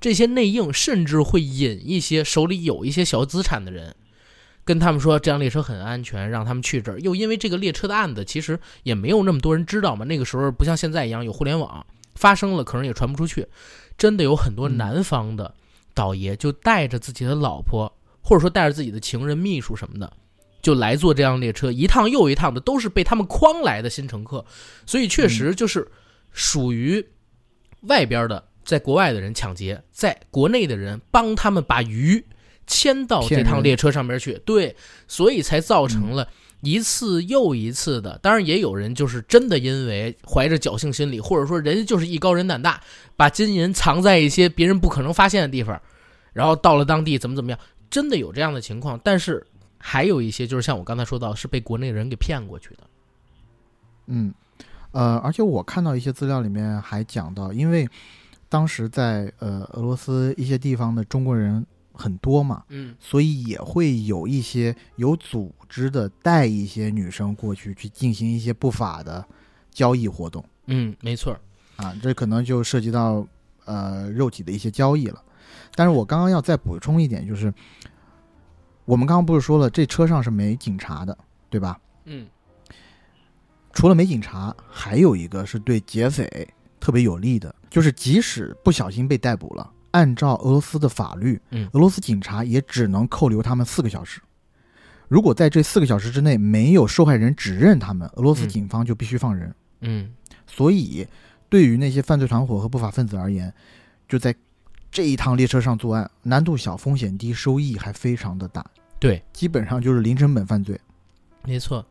Speaker 1: 这些内应甚至会引一些手里有一些小资产的人，跟他们说这辆列车很安全，让他们去这儿。又因为这个列车的案子其实也没有那么多人知道嘛，那个时候不像现在一样有互联网。发生了，可能也传不出去。真的有很多南方的倒爷就带着自己的老婆，或者说带着自己的情人、秘书什么的，就来坐这辆列车，一趟又一趟的，都是被他们诓来的新乘客。所以确实就是属于外边的，在国外的人抢劫，在国内的人帮他们把鱼牵到这趟列车上面去。对，所以才造成了。一次又一次的，当然也有人就是真的因为怀着侥幸心理，或者说人家就是艺高人胆大，把金银藏在一些别人不可能发现的地方，然后到了当地怎么怎么样，真的有这样的情况。但是还有一些就是像我刚才说到，是被国内人给骗过去的。
Speaker 2: 嗯，呃，而且我看到一些资料里面还讲到，因为当时在呃俄罗斯一些地方的中国人。很多嘛，
Speaker 1: 嗯，
Speaker 2: 所以也会有一些有组织的带一些女生过去去进行一些不法的交易活动，
Speaker 1: 嗯，没错，
Speaker 2: 啊，这可能就涉及到呃肉体的一些交易了。但是我刚刚要再补充一点，就是我们刚刚不是说了，这车上是没警察的，对吧？
Speaker 1: 嗯，
Speaker 2: 除了没警察，还有一个是对劫匪特别有利的，就是即使不小心被逮捕了。按照俄罗斯的法律，
Speaker 1: 嗯，
Speaker 2: 俄罗斯警察也只能扣留他们四个小时。如果在这四个小时之内没有受害人指认他们，俄罗斯警方就必须放人。
Speaker 1: 嗯，
Speaker 2: 所以对于那些犯罪团伙和不法分子而言，就在这一趟列车上作案，难度小、风险低、收益还非常的大。
Speaker 1: 对，
Speaker 2: 基本上就是零成本犯罪。
Speaker 1: 没错。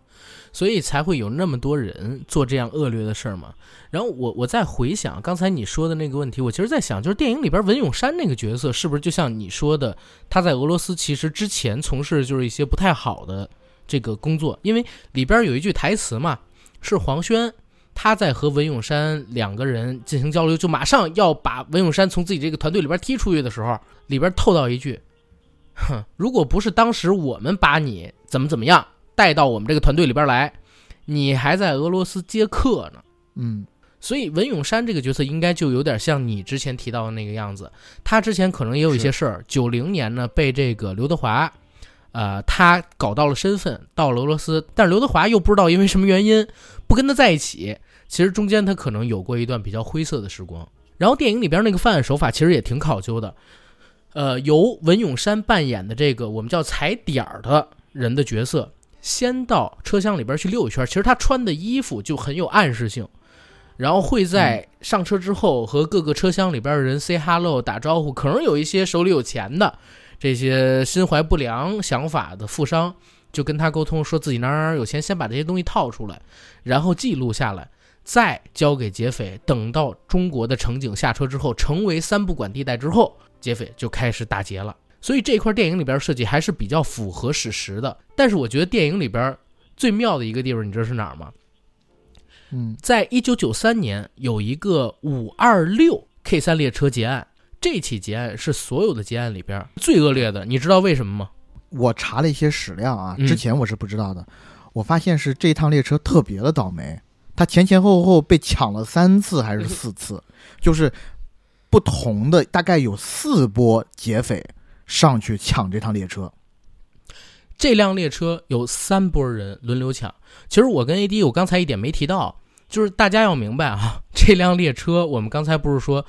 Speaker 1: 所以才会有那么多人做这样恶劣的事儿嘛。然后我我再回想刚才你说的那个问题，我其实在想，就是电影里边文咏珊那个角色是不是就像你说的，他在俄罗斯其实之前从事就是一些不太好的这个工作，因为里边有一句台词嘛，是黄轩他在和文咏珊两个人进行交流，就马上要把文咏珊从自己这个团队里边踢出去的时候，里边透到一句，哼，如果不是当时我们把你怎么怎么样。带到我们这个团队里边来，你还在俄罗斯接客呢。
Speaker 2: 嗯，
Speaker 1: 所以文咏珊这个角色应该就有点像你之前提到的那个样子。他之前可能也有一些事儿。九零年呢，被这个刘德华，呃，他搞到了身份，到了俄罗斯，但是刘德华又不知道因为什么原因不跟他在一起。其实中间他可能有过一段比较灰色的时光。然后电影里边那个犯案手法其实也挺考究的。呃，由文咏珊扮演的这个我们叫踩点儿的人的角色。先到车厢里边去溜一圈，其实他穿的衣服就很有暗示性，然后会在上车之后和各个车厢里边的人 say hello 打招呼，可能有一些手里有钱的这些心怀不良想法的富商就跟他沟通，说自己哪哪有钱，先把这些东西套出来，然后记录下来，再交给劫匪。等到中国的乘警下车之后，成为三不管地带之后，劫匪就开始打劫了。所以这块电影里边设计还是比较符合史实的。但是我觉得电影里边最妙的一个地方，你知道是哪儿吗？
Speaker 2: 嗯，
Speaker 1: 在一九九三年有一个五二六 K 三列车劫案，这起劫案是所有的劫案里边最恶劣的。你知道为什么吗？
Speaker 2: 我查了一些史料啊，
Speaker 1: 嗯
Speaker 2: 之前我是不知道的。我发现是这趟列车特别的倒霉，它前前后后被抢了三次还是四次，就是不同的，大概有四波劫匪上去抢这趟列车。
Speaker 1: 这辆列车有三波人轮流抢。其实我跟 AD 我刚才一点没提到，就是大家要明白啊，(laughs) 这辆列车我们刚才不是说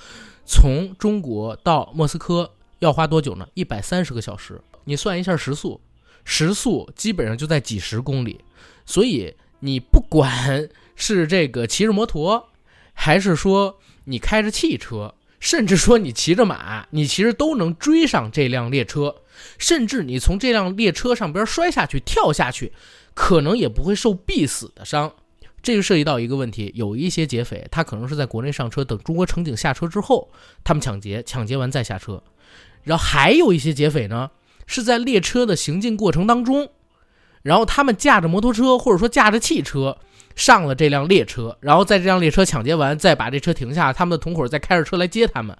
Speaker 1: 从中国到莫斯科要花多久呢？一百三十个小时。你算一下时速，时速基本上就在几十公里。所以你不管是这个骑着摩托，还是说你开着汽车，甚至说你骑着马，你其实都能追上这辆列车。甚至你从这辆列车上边摔下去、跳下去，可能也不会受必死的伤。这就涉及到一个问题，有一些劫匪他可能是在国内上车，等中国乘警下车之后，他们抢劫，抢劫完再下车。然后还有一些劫匪呢，是在列车的行进过程当中，然后他们驾着摩托车或者说驾着汽车上了这辆列车，然后在这辆列车抢劫完，再把这车停下，他们的同伙再开着车来接他们。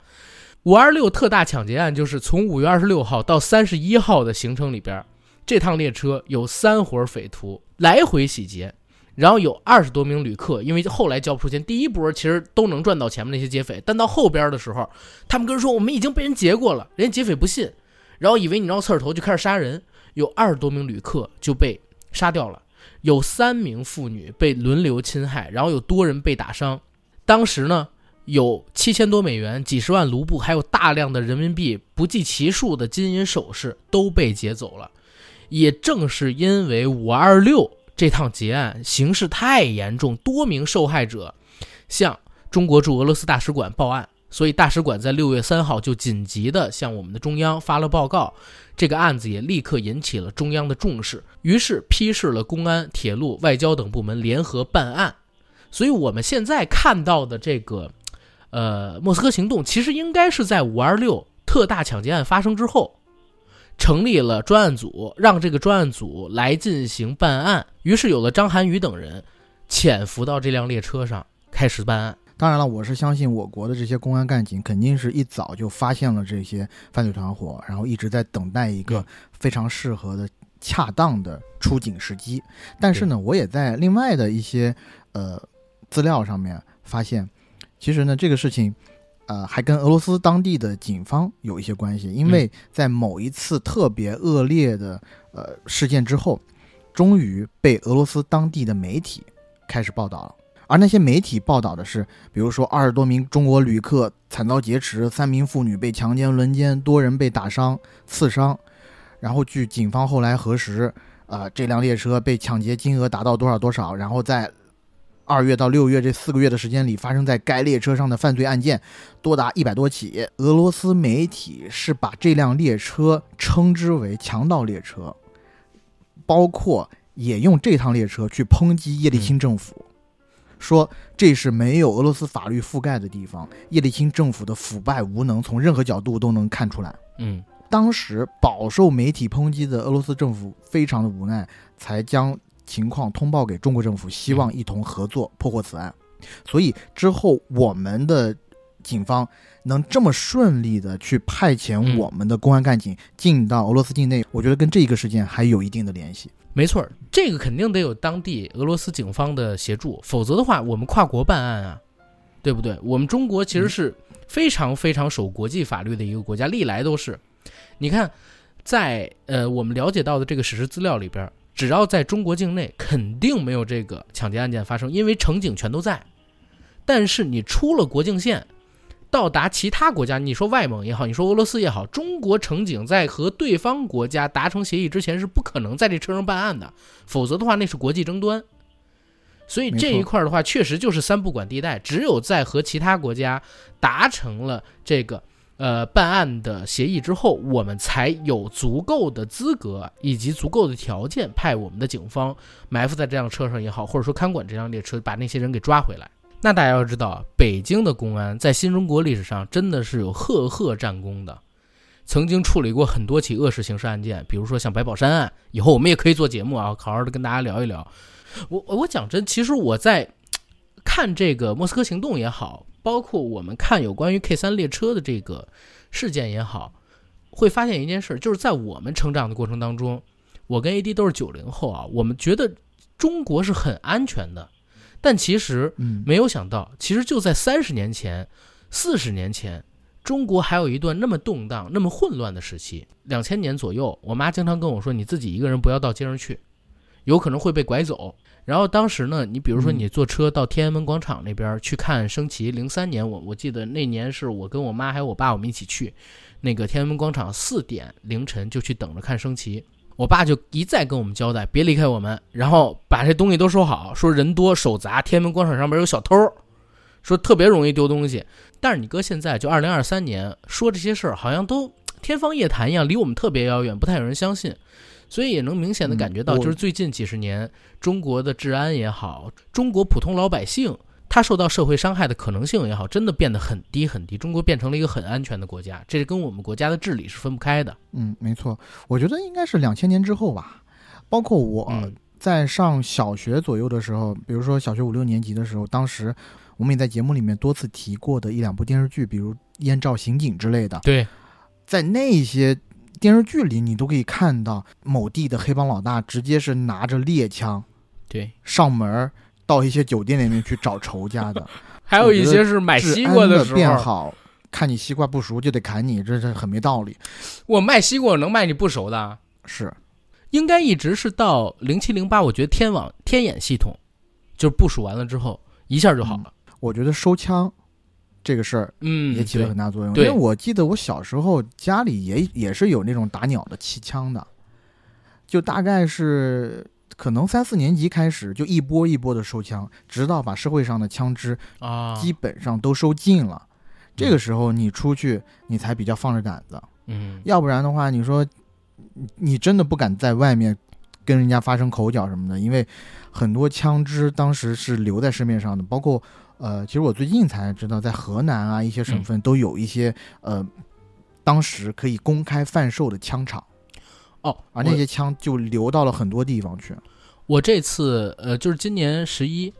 Speaker 1: 五二六特大抢劫案就是从五月二十六号到三十一号的行程里边，这趟列车有三伙匪徒来回洗劫，然后有二十多名旅客，因为后来交不出钱，第一波其实都能赚到钱嘛那些劫匪，但到后边的时候，他们跟人说我们已经被人劫过了，人家劫匪不信，然后以为你绕刺儿头就开始杀人，有二十多名旅客就被杀掉了，有三名妇女被轮流侵害，然后有多人被打伤，当时呢。有七千多美元、几十万卢布，还有大量的人民币，不计其数的金银首饰都被劫走了。也正是因为五二六这趟劫案形势太严重，多名受害者向中国驻俄罗斯大使馆报案，所以大使馆在六月三号就紧急的向我们的中央发了报告。这个案子也立刻引起了中央的重视，于是批示了公安、铁路、外交等部门联合办案。所以我们现在看到的这个。呃，莫斯科行动其实应该是在五二六特大抢劫案发生之后，成立了专案组，让这个专案组来进行办案。于是有了张涵予等人潜伏到这辆列车上开始办案。
Speaker 2: 当然了，我是相信我国的这些公安干警肯定是一早就发现了这些犯罪团伙，然后一直在等待一个非常适合的、恰当的出警时机。但是呢，我也在另外的一些呃资料上面发现。其实呢，这个事情，呃，还跟俄罗斯当地的警方有一些关系，因为在某一次特别恶劣的呃事件之后，终于被俄罗斯当地的媒体开始报道了。而那些媒体报道的是，比如说二十多名中国旅客惨遭劫持，三名妇女被强奸轮奸，多人被打伤、刺伤。然后据警方后来核实，啊，这辆列车被抢劫金额达到多少多少，然后在。二月到六月这四个月的时间里，发生在该列车上的犯罪案件多达一百多起。俄罗斯媒体是把这辆列车称之为“强盗列车”，包括也用这趟列车去抨击叶利钦政府，说这是没有俄罗斯法律覆盖的地方，叶利钦政府的腐败无能从任何角度都能看出来。
Speaker 1: 嗯，
Speaker 2: 当时饱受媒体抨击的俄罗斯政府非常的无奈，才将。情况通报给中国政府，希望一同合作破获此案。所以之后我们的警方能这么顺利的去派遣我们的公安干警进到俄罗斯境内，我觉得跟这一个事件还有一定的联系。
Speaker 1: 没错，这个肯定得有当地俄罗斯警方的协助，否则的话，我们跨国办案啊，对不对？我们中国其实是非常非常守国际法律的一个国家，历来都是。你看，在呃我们了解到的这个史实资料里边。只要在中国境内，肯定没有这个抢劫案件发生，因为乘警全都在。但是你出了国境线，到达其他国家，你说外蒙也好，你说俄罗斯也好，中国乘警在和对方国家达成协议之前，是不可能在这车上办案的，否则的话，那是国际争端。所以这一块的话，确实就是三不管地带，只有在和其他国家达成了这个。呃，办案的协议之后，我们才有足够的资格以及足够的条件派我们的警方埋伏在这辆车上也好，或者说看管这辆列车，把那些人给抓回来。那大家要知道，北京的公安在新中国历史上真的是有赫赫战功的。曾经处理过很多起恶势刑事案件，比如说像白宝山案，以后我们也可以做节目啊，好好的跟大家聊一聊。我我讲真，其实我在看这个莫斯科行动也好，包括我们看有关于 K 三列车的这个事件也好，会发现一件事，就是在我们成长的过程当中，我跟 AD 都是九零后啊，我们觉得中国是很安全的，但其实
Speaker 2: 嗯，
Speaker 1: 没有想到，其实就在三十年前、四十年前，中国还有一段那么动荡、那么混乱的时期。两千年左右，我妈经常跟我说：“你自己一个人不要到街上去，有可能会被拐走。”然后当时呢，你比如说
Speaker 2: 嗯
Speaker 1: 你坐车到天安门广场那边去看升旗，零三年我我记得那年是我跟我妈还有我爸我们一起去，那个天安门广场四点凌晨就去等着看升旗。我爸就一再跟我们交代，别离开我们，然后把这东西都收好，说人多手杂，天安门广场上面有小偷，说特别容易丢东西。但是你哥现在就二零二三年说这些事儿，好像都天方夜谭一样，离我们特别遥远，不太有人相信。所以也能明显的感觉到，就是最近几十年，中国的治安也好，中国普通老百姓他受到社会伤害的可能性也好，真的变得很低很低。中国变成了一个很安全的国家，这是跟我们国家的治理是分不开的。
Speaker 2: 嗯，没错，我觉得应该是两千年之后吧。包括我
Speaker 1: 嗯
Speaker 2: 在上小学左右的时候，比如说小学五六年级的时候，当时我们也在节目里面多次提过的一两部电视剧，比如《燕赵刑警》之类的，
Speaker 1: 对，
Speaker 2: 在那些电视剧里，你都可以看到某地的黑帮老大直接是拿着猎枪
Speaker 1: 对，
Speaker 2: 上门到一些酒店里面去找仇家的，(laughs)
Speaker 1: 还有一些是买西瓜
Speaker 2: 的
Speaker 1: 时候，
Speaker 2: 变好，看你西瓜不熟就得砍你，这是很没道理。
Speaker 1: 我卖西瓜我能卖你不熟的。
Speaker 2: 是，
Speaker 1: 应该一直是到零七零八，我觉得天网天眼系统就是部署完了之后，一下就好了。
Speaker 2: 我觉得收枪这个事儿
Speaker 1: 嗯，
Speaker 2: 也起了很大作用。因为我记得我小时候家里也也是有那种打鸟的气枪的，就大概是可能三四年级开始就一波一波的收枪，直到把社会上的枪支
Speaker 1: 啊，
Speaker 2: 基本上都收尽了。这个时候你出去，你才比较放着胆子，
Speaker 1: 嗯，
Speaker 2: 要不然的话，你说你你真的不敢在外面跟人家发生口角什么的，因为很多枪支当时是留在市面上的，包括呃，其实我最近才知道，在河南啊一些省份都有一些、呃，当时可以公开贩售的枪厂，
Speaker 1: 哦，
Speaker 2: 而那些枪就流到了很多地方去。
Speaker 1: 我这次呃，就是今年十一，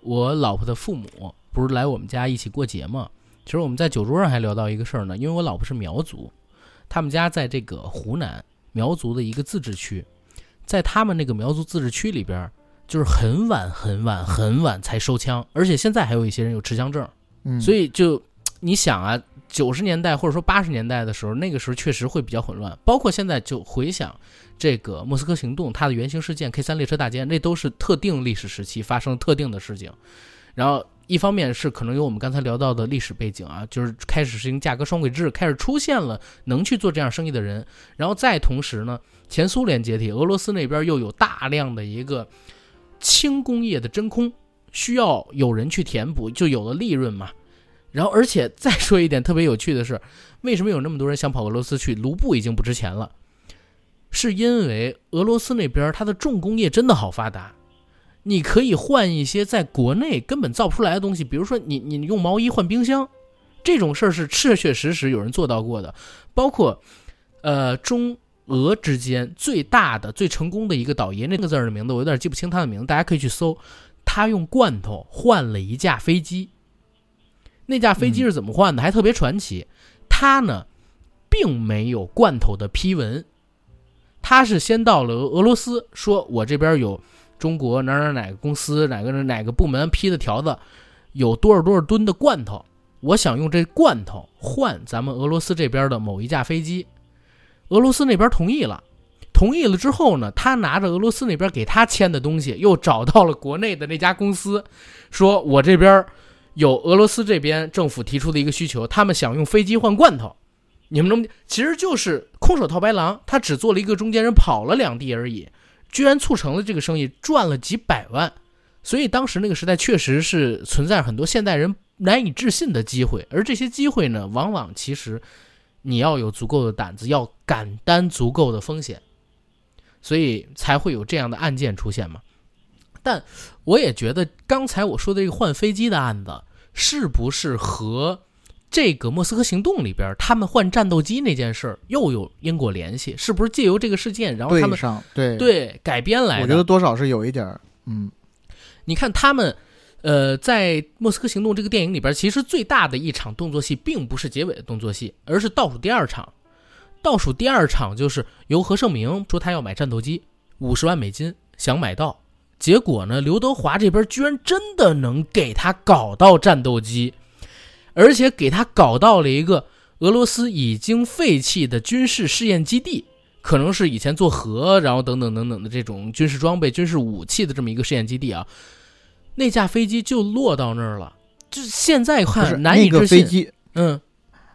Speaker 1: 我老婆的父母不是来我们家一起过节嘛？其实我们在酒桌上还聊到一个事儿呢，因为我老婆是苗族，他们家在这个湖南苗族的一个自治区，在他们那个苗族自治区里边儿，就是很晚很晚很晚才收枪，而且现在还有一些人有持枪证，
Speaker 2: 嗯，
Speaker 1: 所
Speaker 2: 以
Speaker 1: 以就你想啊，九十年代或者说八十年代的时候，那个时候确实会比较混乱。包括现在就回想这个莫斯科行动，它的原型事件 K 三列车大劫，那都是特定历史时期发生特定的事情。然后一方面是可能有我们刚才聊到的历史背景啊，就是开始实行价格双轨制，开始出现了能去做这样生意的人。然后再同时呢，前苏联解体，俄罗斯那边又有大量的一个轻工业的真空，需要有人去填补，就有了利润嘛。然后，而且再说一点特别有趣的是，为什么有那么多人想跑俄罗斯去？卢布已经不值钱了，是因为俄罗斯那边它的重工业真的好发达，你可以换一些在国内根本造不出来的东西，比如说你你用毛衣换冰箱，这种事儿是确确实实有人做到过的，包括呃中。俄之间最大的、最成功的一个倒爷，那个字儿的名字我有点记不清他的名字，大家可以去搜。他用罐头换了一架飞机，那架飞机是怎么换的？还特别传奇。他呢，并没有罐头的批文，他是先到了俄罗斯，说我这边有中国哪哪哪个公司哪个哪个部门批的条子，有多少多少吨的罐头，我想用这罐头换咱们俄罗斯这边的某一架飞机。俄罗斯那边同意了，同意了之后呢，他拿着俄罗斯那边给他签的东西，又找到了国内的那家公司，说我这边有俄罗斯这边政府提出的一个需求，他们想用飞机换罐头，你们能其实就是空手套白狼，他只做了一个中间人，跑了两地而已，居然促成了这个生意，赚了几百万。所以当时那个时代确实是存在很多现代人难以置信的机会，而这些机会呢，往往其实。你要有足够的胆子，要敢担足够的风险，所以才会有这样的案件出现嘛。但我也觉得，刚才我说的这个换飞机的案子，是不是和这个莫斯科行动里边，他们换战斗机那件事儿又有因果联系，是不是借由这个事件，然后他们
Speaker 2: 对对，
Speaker 1: 对改编来的？
Speaker 2: 我觉得多少是有一点儿，嗯，
Speaker 1: 你看他们，呃，在《莫斯科行动》这个电影里边，其实最大的一场动作戏，并不是结尾的动作戏，而是倒数第二场。倒数第二场就是由何胜明说他要买战斗机，五十万美金想买到，结果呢，刘德华这边居然真的能给他搞到战斗机，而且给他搞到了一个俄罗斯已经废弃的军事试验基地。可能是以前做核，然后等等等等的这种军事装备、军事武器的这么一个试验基地啊，那架飞机就落到那儿了。就现在看难以
Speaker 2: 那个
Speaker 1: 置信。
Speaker 2: 飞机，
Speaker 1: 嗯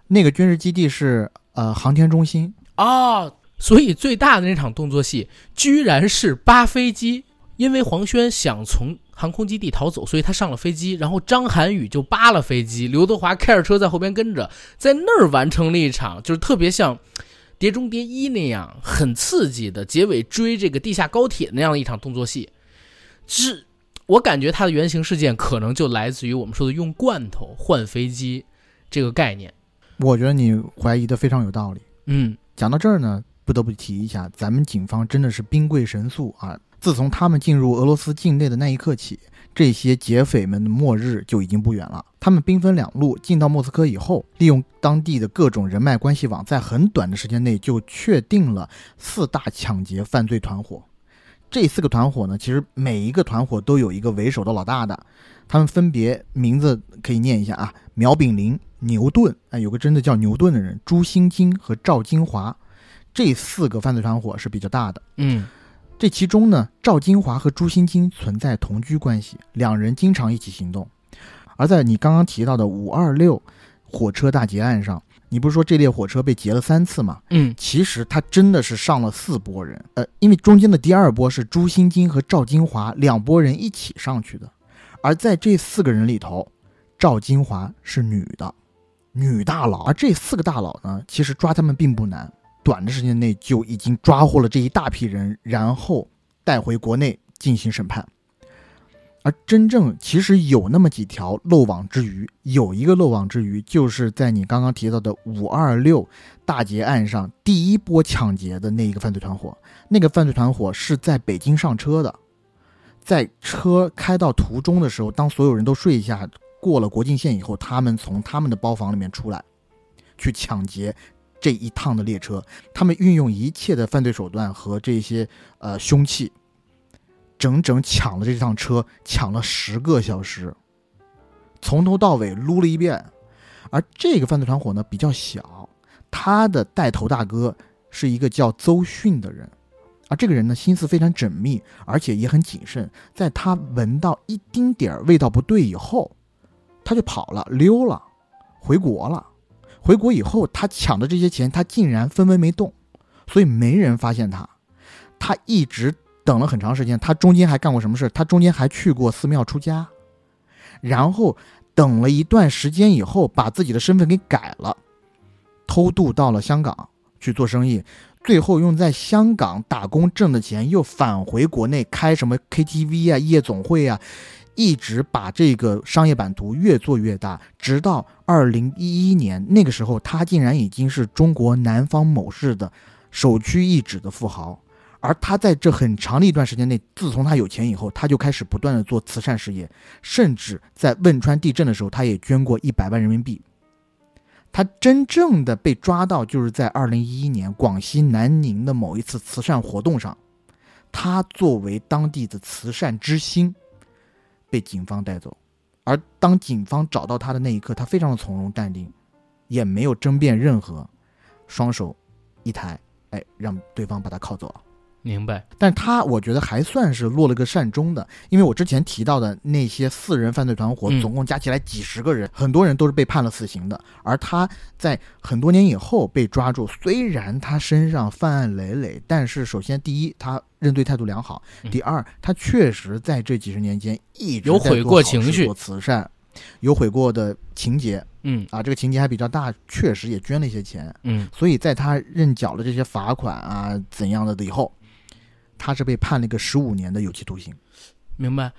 Speaker 2: 那个军事基地是呃航天中心，
Speaker 1: 啊，所以最大的那场动作戏居然是扒飞机，因为黄轩想从航空基地逃走，所以他上了飞机，然后张涵予就扒了飞机，刘德华开着车在后边跟着，在那儿完成了一场就是特别像《碟中谍一》那样很刺激的结尾追这个地下高铁那样的一场动作戏，是我感觉它的原型事件可能就来自于我们说的用罐头换飞机这个概念。
Speaker 2: 我觉得你怀疑的非常有道理。
Speaker 1: 嗯
Speaker 2: 讲到这儿呢，不得不提一下，咱们警方真的是兵贵神速啊！自从他们进入俄罗斯境内的那一刻起，这些劫匪们的末日就已经不远了。他们兵分两路，进到莫斯科以后，利用当地的各种人脉关系网，在很短的时间内就确定了四大抢劫犯罪团伙。这四个团伙呢，其实每一个团伙都有一个为首的老大的，他们分别名字可以念一下啊：苗炳林、牛顿，哎，有个真的叫牛顿的人，朱新金和赵金华，这四个犯罪团伙是比较大的。
Speaker 1: 嗯
Speaker 2: 这其中呢，赵金华和朱新金存在同居关系，两人经常一起行动。而在你刚刚提到的五二六火车大劫案上，你不是说这列火车被劫了三次吗？
Speaker 1: 嗯
Speaker 2: 其实他真的是上了四波人，呃，因为中间的第二波是朱新金和赵金华两拨人一起上去的，而在这四个人里头，赵金华是女的，女大佬，而这四个大佬呢，其实抓他们并不难，短的时间内就已经抓获了这一大批人，然后带回国内进行审判。而真正其实有那么几条漏网之鱼，有一个漏网之鱼，就是在你刚刚提到的五二六大劫案上第一波抢劫的那一个犯罪团伙。那个犯罪团伙是在北京上车的，在车开到途中的时候，当所有人都睡下，过了国境线以后，他们从他们的包房里面出来，去抢劫这一趟的列车。他们运用一切的犯罪手段和这些呃凶器，整整抢了这趟车，抢了十个小时，从头到尾撸了一遍。而这个犯罪团伙呢比较小，他的带头大哥是一个叫邹训的人，而这个人呢心思非常缜密，而且也很谨慎。在他闻到一丁点儿味道不对以后，他就跑了，溜了，回国了。回国以后，他抢的这些钱，他竟然分文没动，所以没人发现他。他一直等了很长时间，他中间还干过什么事？他中间还去过寺庙出家，然后等了一段时间以后，把自己的身份给改了，偷渡到了香港去做生意，最后用在香港打工挣的钱又返回国内开什么 KTV 啊、夜总会啊，一直把这个商业版图越做越大，直到二零一一年那个时候，他竟然已经是中国南方某市的首屈一指的富豪。而他在这很长的一段时间内，自从他有钱以后，他就开始不断的做慈善事业，甚至在汶川地震的时候，他也捐过一百万人民币。他真正的被抓到，就是在二零一一年广西南宁的某一次慈善活动上，他作为当地的慈善之星，被警方带走。而当警方找到他的那一刻，他非常的从容淡定，也没有争辩任何，双手一抬，哎，让对方把他铐走了。
Speaker 1: 明白。
Speaker 2: 但他我觉得还算是落了个善终的，因为我之前提到的那些四人犯罪团伙
Speaker 1: 嗯，
Speaker 2: 总共加起来几十个人，很多人都是被判了死刑的。而他在很多年以后被抓住，虽然他身上犯案累累，但是首先第一，他认罪态度良好；
Speaker 1: 嗯
Speaker 2: 第二，他确实在这几十年间一直
Speaker 1: 有悔过情绪
Speaker 2: 做慈善，有悔过的情节
Speaker 1: 嗯
Speaker 2: 啊，这个情节还比较大，确实也捐了一些钱。
Speaker 1: 嗯
Speaker 2: 所以在他认缴了这些罚款啊怎样的的以后，他是被判了一个十五年的有期徒刑。
Speaker 1: 明白。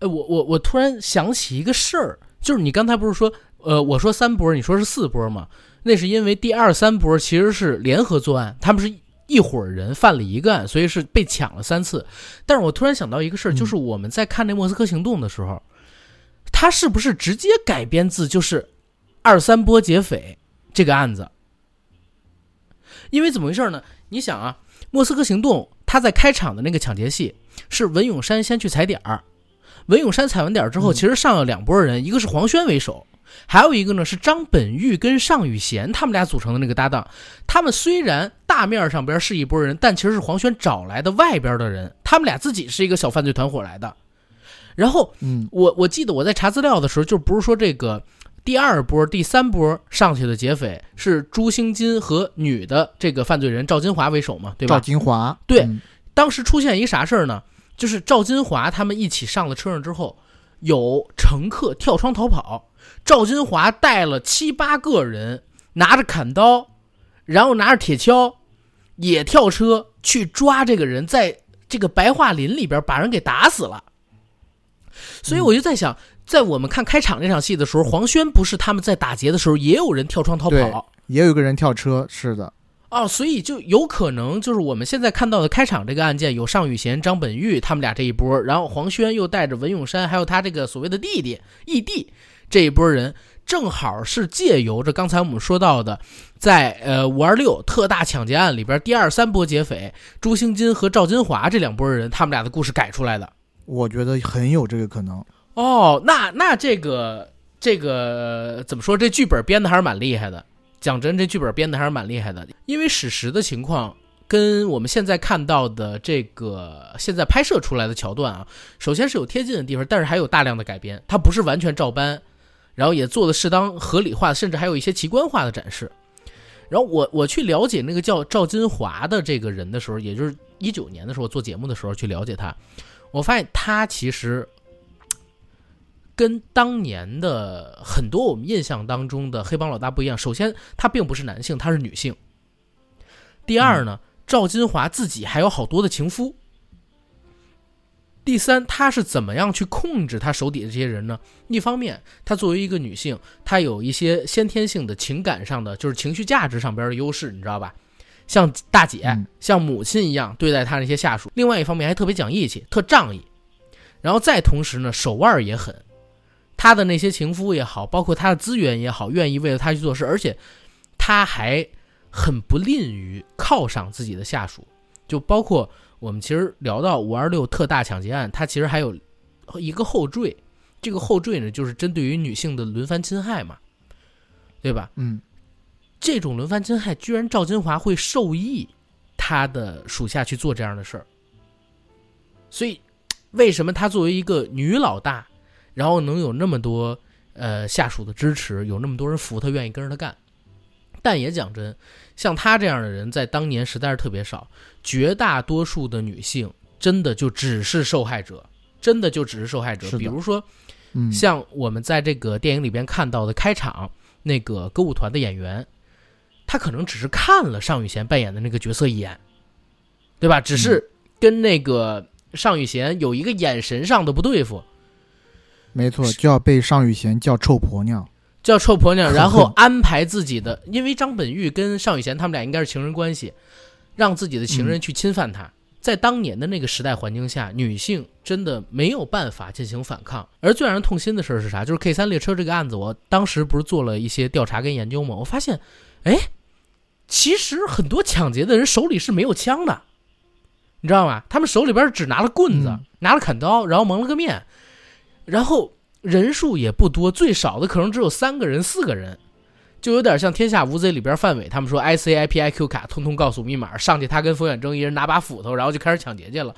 Speaker 1: 哎，我我我突然想起一个事儿，就是你刚才不是说呃，我说三波，你说是四波嘛？那是因为第二三波其实是联合作案，他们是一伙人犯了一个案，所以是被抢了三次。但是我突然想到一个事儿，
Speaker 2: 嗯
Speaker 1: 就是我们在看那莫斯科行动的时候，他是不是直接改编自就是二三波劫匪这个案子？因为怎么回事呢？你想啊，莫斯科行动他在开场的那个抢劫戏是文咏珊先去踩点儿，文咏珊踩完点儿之后，
Speaker 2: 嗯
Speaker 1: 其实上了两拨人，一个是黄轩为首。还有一个呢是张本煜跟尚宇贤他们俩组成的那个搭档，他们虽然大面上边是一拨人，但其实是黄轩找来的外边的人，他们俩自己是一个小犯罪团伙来的。然后
Speaker 2: 嗯
Speaker 1: 我我记得我在查资料的时候，就不是说这个第二波、第三波上去的劫匪是朱兴金和女的这个犯罪人赵金华为首嘛，对吧？
Speaker 2: 赵金华，
Speaker 1: 对
Speaker 2: 嗯
Speaker 1: 当时出现一啥事儿呢？就是赵金华他们一起上了车上之后，有乘客跳窗逃跑，赵金华带了七八个人，拿着砍刀，然后拿着铁锹，也跳车去抓这个人，在这个白桦林里边把人给打死了。所以我就在想，在我们看开场这场戏的时候，黄轩不是他们在打劫的时候，也有人跳窗逃跑。
Speaker 2: 也有一个人跳车，是的，
Speaker 1: 哦，所以就有可能就是我们现在看到的开场这个案件，有尚宇贤、张本煜他们俩这一波，然后黄轩又带着文咏珊，还有他这个所谓的弟弟义弟这一波人，正好是借由着刚才我们说到的，在呃五二六特大抢劫案里边第二三波劫匪朱兴金和赵金华这两拨人，他们俩的故事改出来的。
Speaker 2: 我觉得很有这个可能。
Speaker 1: 哦，那那这个这个怎么说？这剧本编的还是蛮厉害的。讲真，这剧本编的还是蛮厉害的，因为史实的情况跟我们现在看到的这个现在拍摄出来的桥段啊，首先是有贴近的地方，但是还有大量的改编，它不是完全照搬，然后也做的适当合理化，甚至还有一些奇观化的展示。然后我我去了解那个叫赵金华的这个人的时候，也就是一九年的时候做节目的时候去了解他，我发现他其实跟当年的很多我们印象当中的黑帮老大不一样。首先，他并不是男性，他是女性。第二呢，赵金华自己还有好多的情夫。第三，他是怎么样去控制他手底的这些人呢？一方面，他作为一个女性，她有一些先天性的情感上的，就是情绪价值上边的优势，你知道吧？像大姐、
Speaker 2: 嗯
Speaker 1: 像母亲一样对待她那些下属。另外一方面，还特别讲义气，特仗义。然后再同时呢，手腕也狠。他的那些情夫也好，包括他的资源也好，愿意为了他去做事，而且他还很不吝于犒赏自己的下属。就包括我们其实聊到五二六特大抢劫案，它其实还有一个后缀，这个后缀呢就是针对于女性的轮番侵害嘛，对吧？
Speaker 2: 嗯，
Speaker 1: 这种轮番侵害，居然赵金华会授意他的属下去做这样的事儿，所以为什么他作为一个女老大，然后能有那么多呃下属的支持，有那么多人服他，愿意跟着他干？但也讲真，像他这样的人在当年实在是特别少，绝大多数的女性真的就只是受害者，真的就只是受害者。比如说，
Speaker 2: 嗯，
Speaker 1: 像我们在这个电影里边看到的开场那个歌舞团的演员，他可能只是看了尚宇贤扮演的那个角色一眼，对吧？只是跟那个尚宇贤有一个眼神上的不对付，
Speaker 2: 没错，就要被尚宇贤叫臭婆娘。
Speaker 1: 叫臭婆娘，(laughs) 然后安排自己的，因为张本煜跟尚宇贤他们俩应该是情人关系，让自己的情人去侵犯他。在当年的那个时代环境下，女性真的没有办法进行反抗。而最让人痛心的事儿是啥？就是 K 三列车这个案子，我当时不是做了一些调查跟研究吗？我发现，哎，其实很多抢劫的人手里是没有枪的，你知道吗？他们手里边只拿了棍子，
Speaker 2: 嗯
Speaker 1: 拿了砍刀，然后蒙了个面，然后人数也不多，最少的可能只有三个人、四个人，就有点像《天下无贼》里边范伟他们说 IC、IP、IQ 卡，通通告诉密码，上去他跟冯远征一人拿把斧头，然后就开始抢劫去了。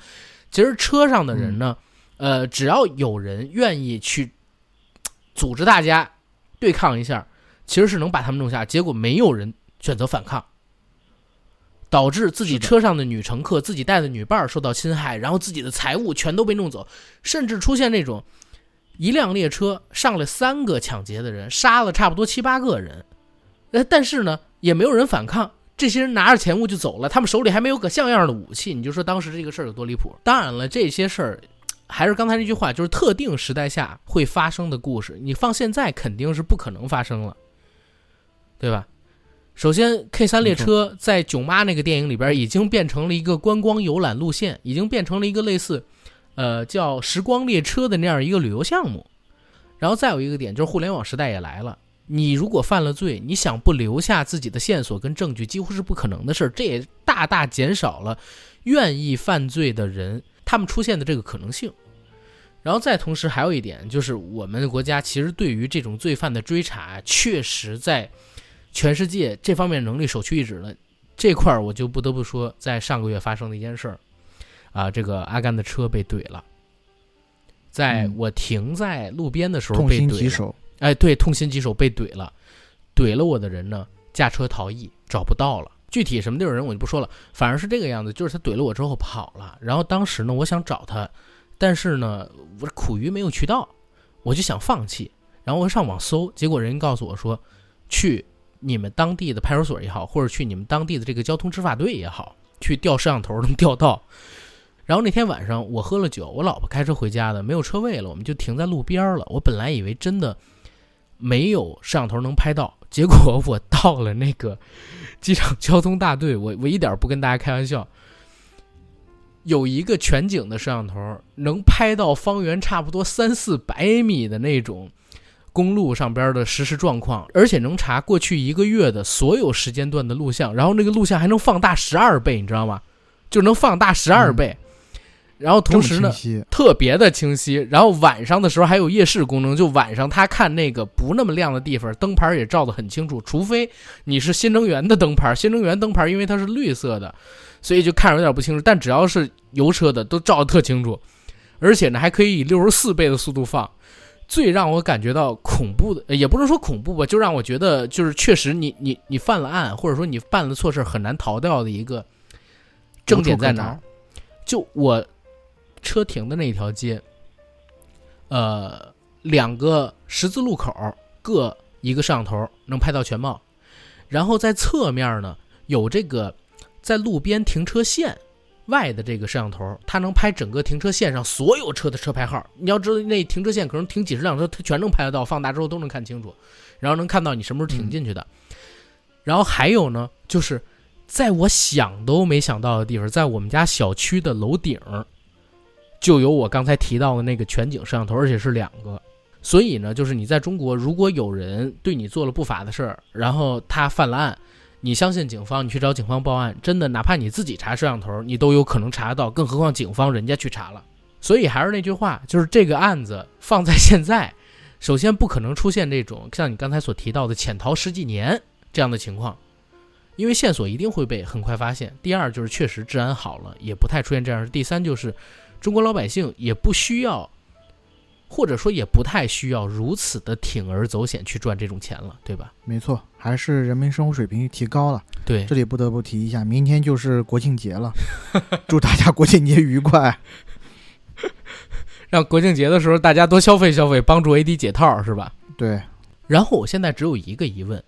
Speaker 1: 其实车上的人呢，呃，只要有人愿意去组织大家对抗一下，其实是能把他们弄下。结果没有人选择反抗。导致自己车上的女乘客、自己带的女伴儿受到侵害，然后自己的财物全都被弄走，甚至出现那种一辆列车上了三个抢劫的人，杀了差不多七八个人，呃，但是呢，也没有人反抗。这些人拿着钱物就走了，他们手里还没有个像样的武器，你就说当时这个事儿有多离谱。当然了，这些事儿还是刚才那句话，就是特定时代下会发生的故事，你放现在肯定是不可能发生了，对吧？首先，K 三列车在囧妈那个电影里边已经变成了一个观光游览路线，已经变成了一个类似，呃，叫时光列车的那样一个旅游项目。然后再有一个点就是互联网时代也来了，你如果犯了罪，你想不留下自己的线索跟证据，几乎是不可能的事儿。这也大大减少了愿意犯罪的人他们出现的这个可能性。然后再同时还有一点就是，我们国家其实对于这种罪犯的追查，确实在。全世界这方面能力首屈一指的这块儿，我就不得不说，在上个月发生的一件事儿，啊，这个阿甘的车被怼了，在我停在路边的时候被怼了。哎，对，痛心疾首被怼了，怼了我的人呢，驾车逃逸，找不到了。具体什么地儿人我就不说了，反而是这个样子，就是他怼了我之后跑了。然后当时呢，我想找他，但是呢，我苦于没有渠道，我就想放弃。然后我上网搜，结果人告诉我说，去。你们当地的派出所也好，或者去你们当地的这个交通执法队也好，去调摄像头能调到。然后那天晚上我喝了酒，我老婆开车回家的，没有车位了，我们就停在路边了。我本来以为真的没有摄像头能拍到，结果我到了那个机场交通大队，我我一点不跟大家开玩笑，有一个全景的摄像头能拍到方圆差不多三四百米的那种。公路上边的实时状况，而且能查过去一个月的所有时间段的录像，然后那个录像还能放大十二倍，你知道吗？就能放大十二倍，然后同时呢，特别的清晰。然后晚上的时候还有夜视功能，就晚上他看那个不那么亮的地方，灯牌也照得很清楚。除非你是新能源的灯牌，新能源灯牌因为它是绿色的，所以就看着有点不清楚。但只要是油车的，都照得特清楚，而且呢还可以以六十四倍的速度放。最让我感觉到恐怖的，也不能说恐怖吧，就让我觉得就是确实你你你犯了案，或者说你办了错事很难逃掉的一个正点在哪儿？就我车停的那条街，呃，两个十字路口各一个摄像头能拍到全貌，然后在侧面呢有这个在路边停车线。外的这个摄像头，它能拍整个停车线上所有车的车牌号。你要知道，那停车线可能停几十辆车，它全能拍得到，放大之后都能看清楚，然后能看到你什么时候停进去的。然后还有呢，就是在我想都没想到的地方，在我们家小区的楼顶，就有我刚才提到的那个全景摄像头，而且是两个。所以呢，就是你在中国，如果有人对你做了不法的事儿，然后他犯了案。你相信警方，你去找警方报案，真的，哪怕你自己查摄像头，你都有可能查得到，更何况警方人家去查了。所以还是那句话，就是这个案子放在现在，首先不可能出现这种像你刚才所提到的潜逃十几年这样的情况，因为线索一定会被很快发现。第二就是确实治安好了，也不太出现这样的。第三就是中国老百姓也不需要。或者说也不太需要如此的铤而走险去赚这种钱了，对吧？
Speaker 2: 没错，还是人民生活水平提高了。
Speaker 1: 对，
Speaker 2: 这里不得不提一下，明天就是国庆节了，(laughs) 祝大家国庆节愉快。(laughs)
Speaker 1: 让国庆节的时候大家多消费消费，帮助 AD 解套，是吧？
Speaker 2: 对。
Speaker 1: 然后我现在只有一个疑问，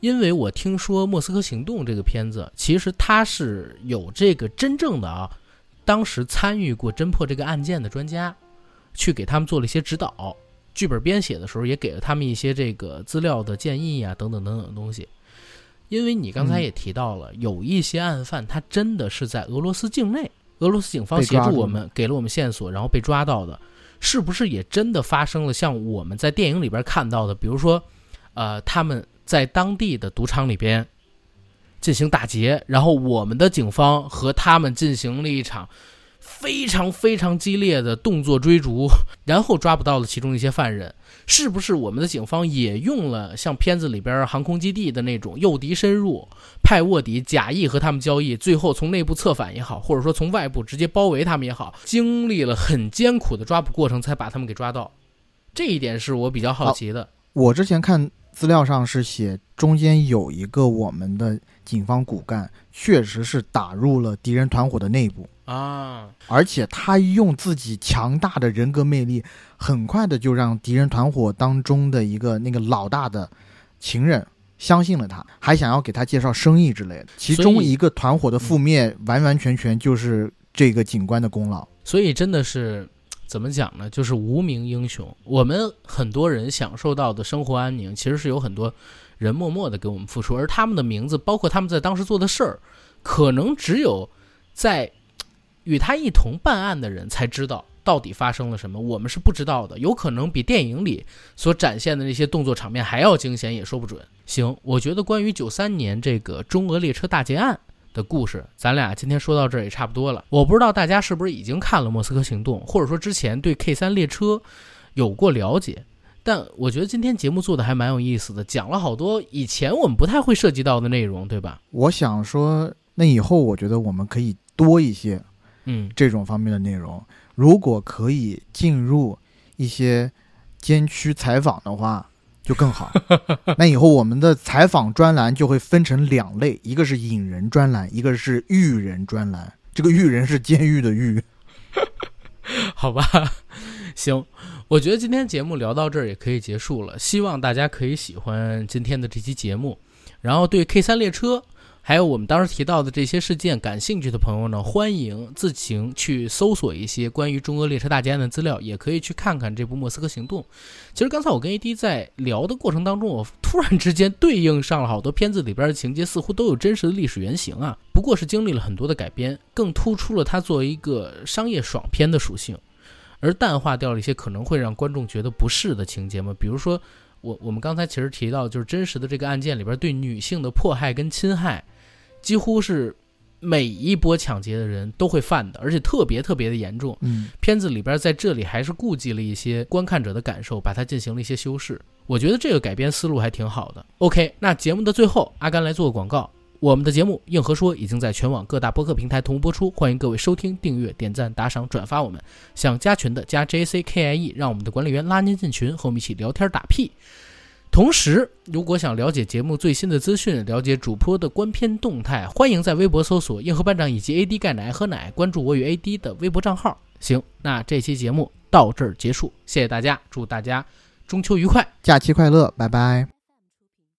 Speaker 1: 因为我听说《莫斯科行动》这个片子，其实它是有这个真正的啊，当时参与过侦破这个案件的专家。去给他们做了一些指导，剧本编写的时候也给了他们一些这个资料的建议啊，等等等等的东西。因为你刚才也提到了，有一些案犯他真的是在俄罗斯境内，俄罗斯警方协助我们，给了我们线索，然后被抓到的，是不是也真的发生了像我们在电影里边看到的，比如说，呃，他们在当地的赌场里边进行打劫，然后我们的警方和他们进行了一场。非常非常激烈的动作追逐，然后抓捕到了其中一些犯人，是不是我们的警方也用了像片子里边航空基地的那种诱敌深入，派卧底假意和他们交易，最后从内部策反也好，或者说从外部直接包围他们也好，经历了很艰苦的抓捕过程才把他们给抓到，这一点是我比较好奇的。
Speaker 2: 我之前看资料上是写中间有一个我们的警方骨干，确实是打入了敌人团伙的内部。
Speaker 1: 啊！
Speaker 2: 而且他用自己强大的人格魅力，很快的就让敌人团伙当中的一个那个老大的情人相信了他，还想要给他介绍生意之类的。其中一个团伙的覆灭，完完全全就是这个警官的功劳。
Speaker 1: 所以真的是怎么讲呢？就是无名英雄。我们很多人享受到的生活安宁，其实是有很多人默默的给我们付出，而他们的名字，包括他们在当时做的事儿，可能只有在与他一同办案的人才知道到底发生了什么，我们是不知道的。有可能比电影里所展现的那些动作场面还要惊险，也说不准。行，我觉得关于九三年这个中俄列车大劫案。的故事，咱俩今天说到这儿也差不多了。我不知道大家是不是已经看了《莫斯科行动》，或者说之前对 K 三列车有过了解，但我觉得今天节目做的还蛮有意思的，讲了好多以前我们不太会涉及到的内容，对吧？
Speaker 2: 我想说，那以后我觉得我们可以多一些，
Speaker 1: 嗯，
Speaker 2: 这种方面的内容。如果可以进入一些监区采访的话。就更好。(laughs) 那以后我们的采访专栏就会分成两类，一个是引人专栏，一个是育人专栏。这个育人是监狱的狱，(laughs)
Speaker 1: 好吧？行，我觉得今天节目聊到这儿也可以结束了。希望大家可以喜欢今天的这期节目，然后对 K 三列车。还有我们当时提到的这些事件，感兴趣的朋友呢，欢迎自行去搜索一些关于中俄列车大劫案的资料，也可以去看看这部《莫斯科行动》。其实刚才我跟 AD 在聊的过程当中，我突然之间对应上了好多片子里边的情节，似乎都有真实的历史原型啊。不过是经历了很多的改编，更突出了它作为一个商业爽片的属性，而淡化掉了一些可能会让观众觉得不适的情节嘛，比如说。我我们刚才其实提到，就是真实的这个案件里边对女性的迫害跟侵害，几乎是每一波抢劫的人都会犯的，而且特别特别的严重。
Speaker 2: 嗯，
Speaker 1: 片子里边在这里还是顾及了一些观看者的感受，把它进行了一些修饰。我觉得这个改编思路还挺好的。OK，那节目的最后，阿甘来做个广告。我们的节目《硬核说》已经在全网各大播客平台同步播出，欢迎各位收听、订阅、点赞、打赏、转发。我们想加群的加 J C K I E，让我们的管理员拉您进群，和我们一起聊天打屁。同时，如果想了解节目最新的资讯，了解主播的观片动态，欢迎在微博搜索“硬核班长”以及 A D 钙奶喝奶，关注我与 A D 的微博账号。行，那这期节目到这儿结束，谢谢大家，祝大家中秋愉快，
Speaker 2: 假期快乐，拜拜。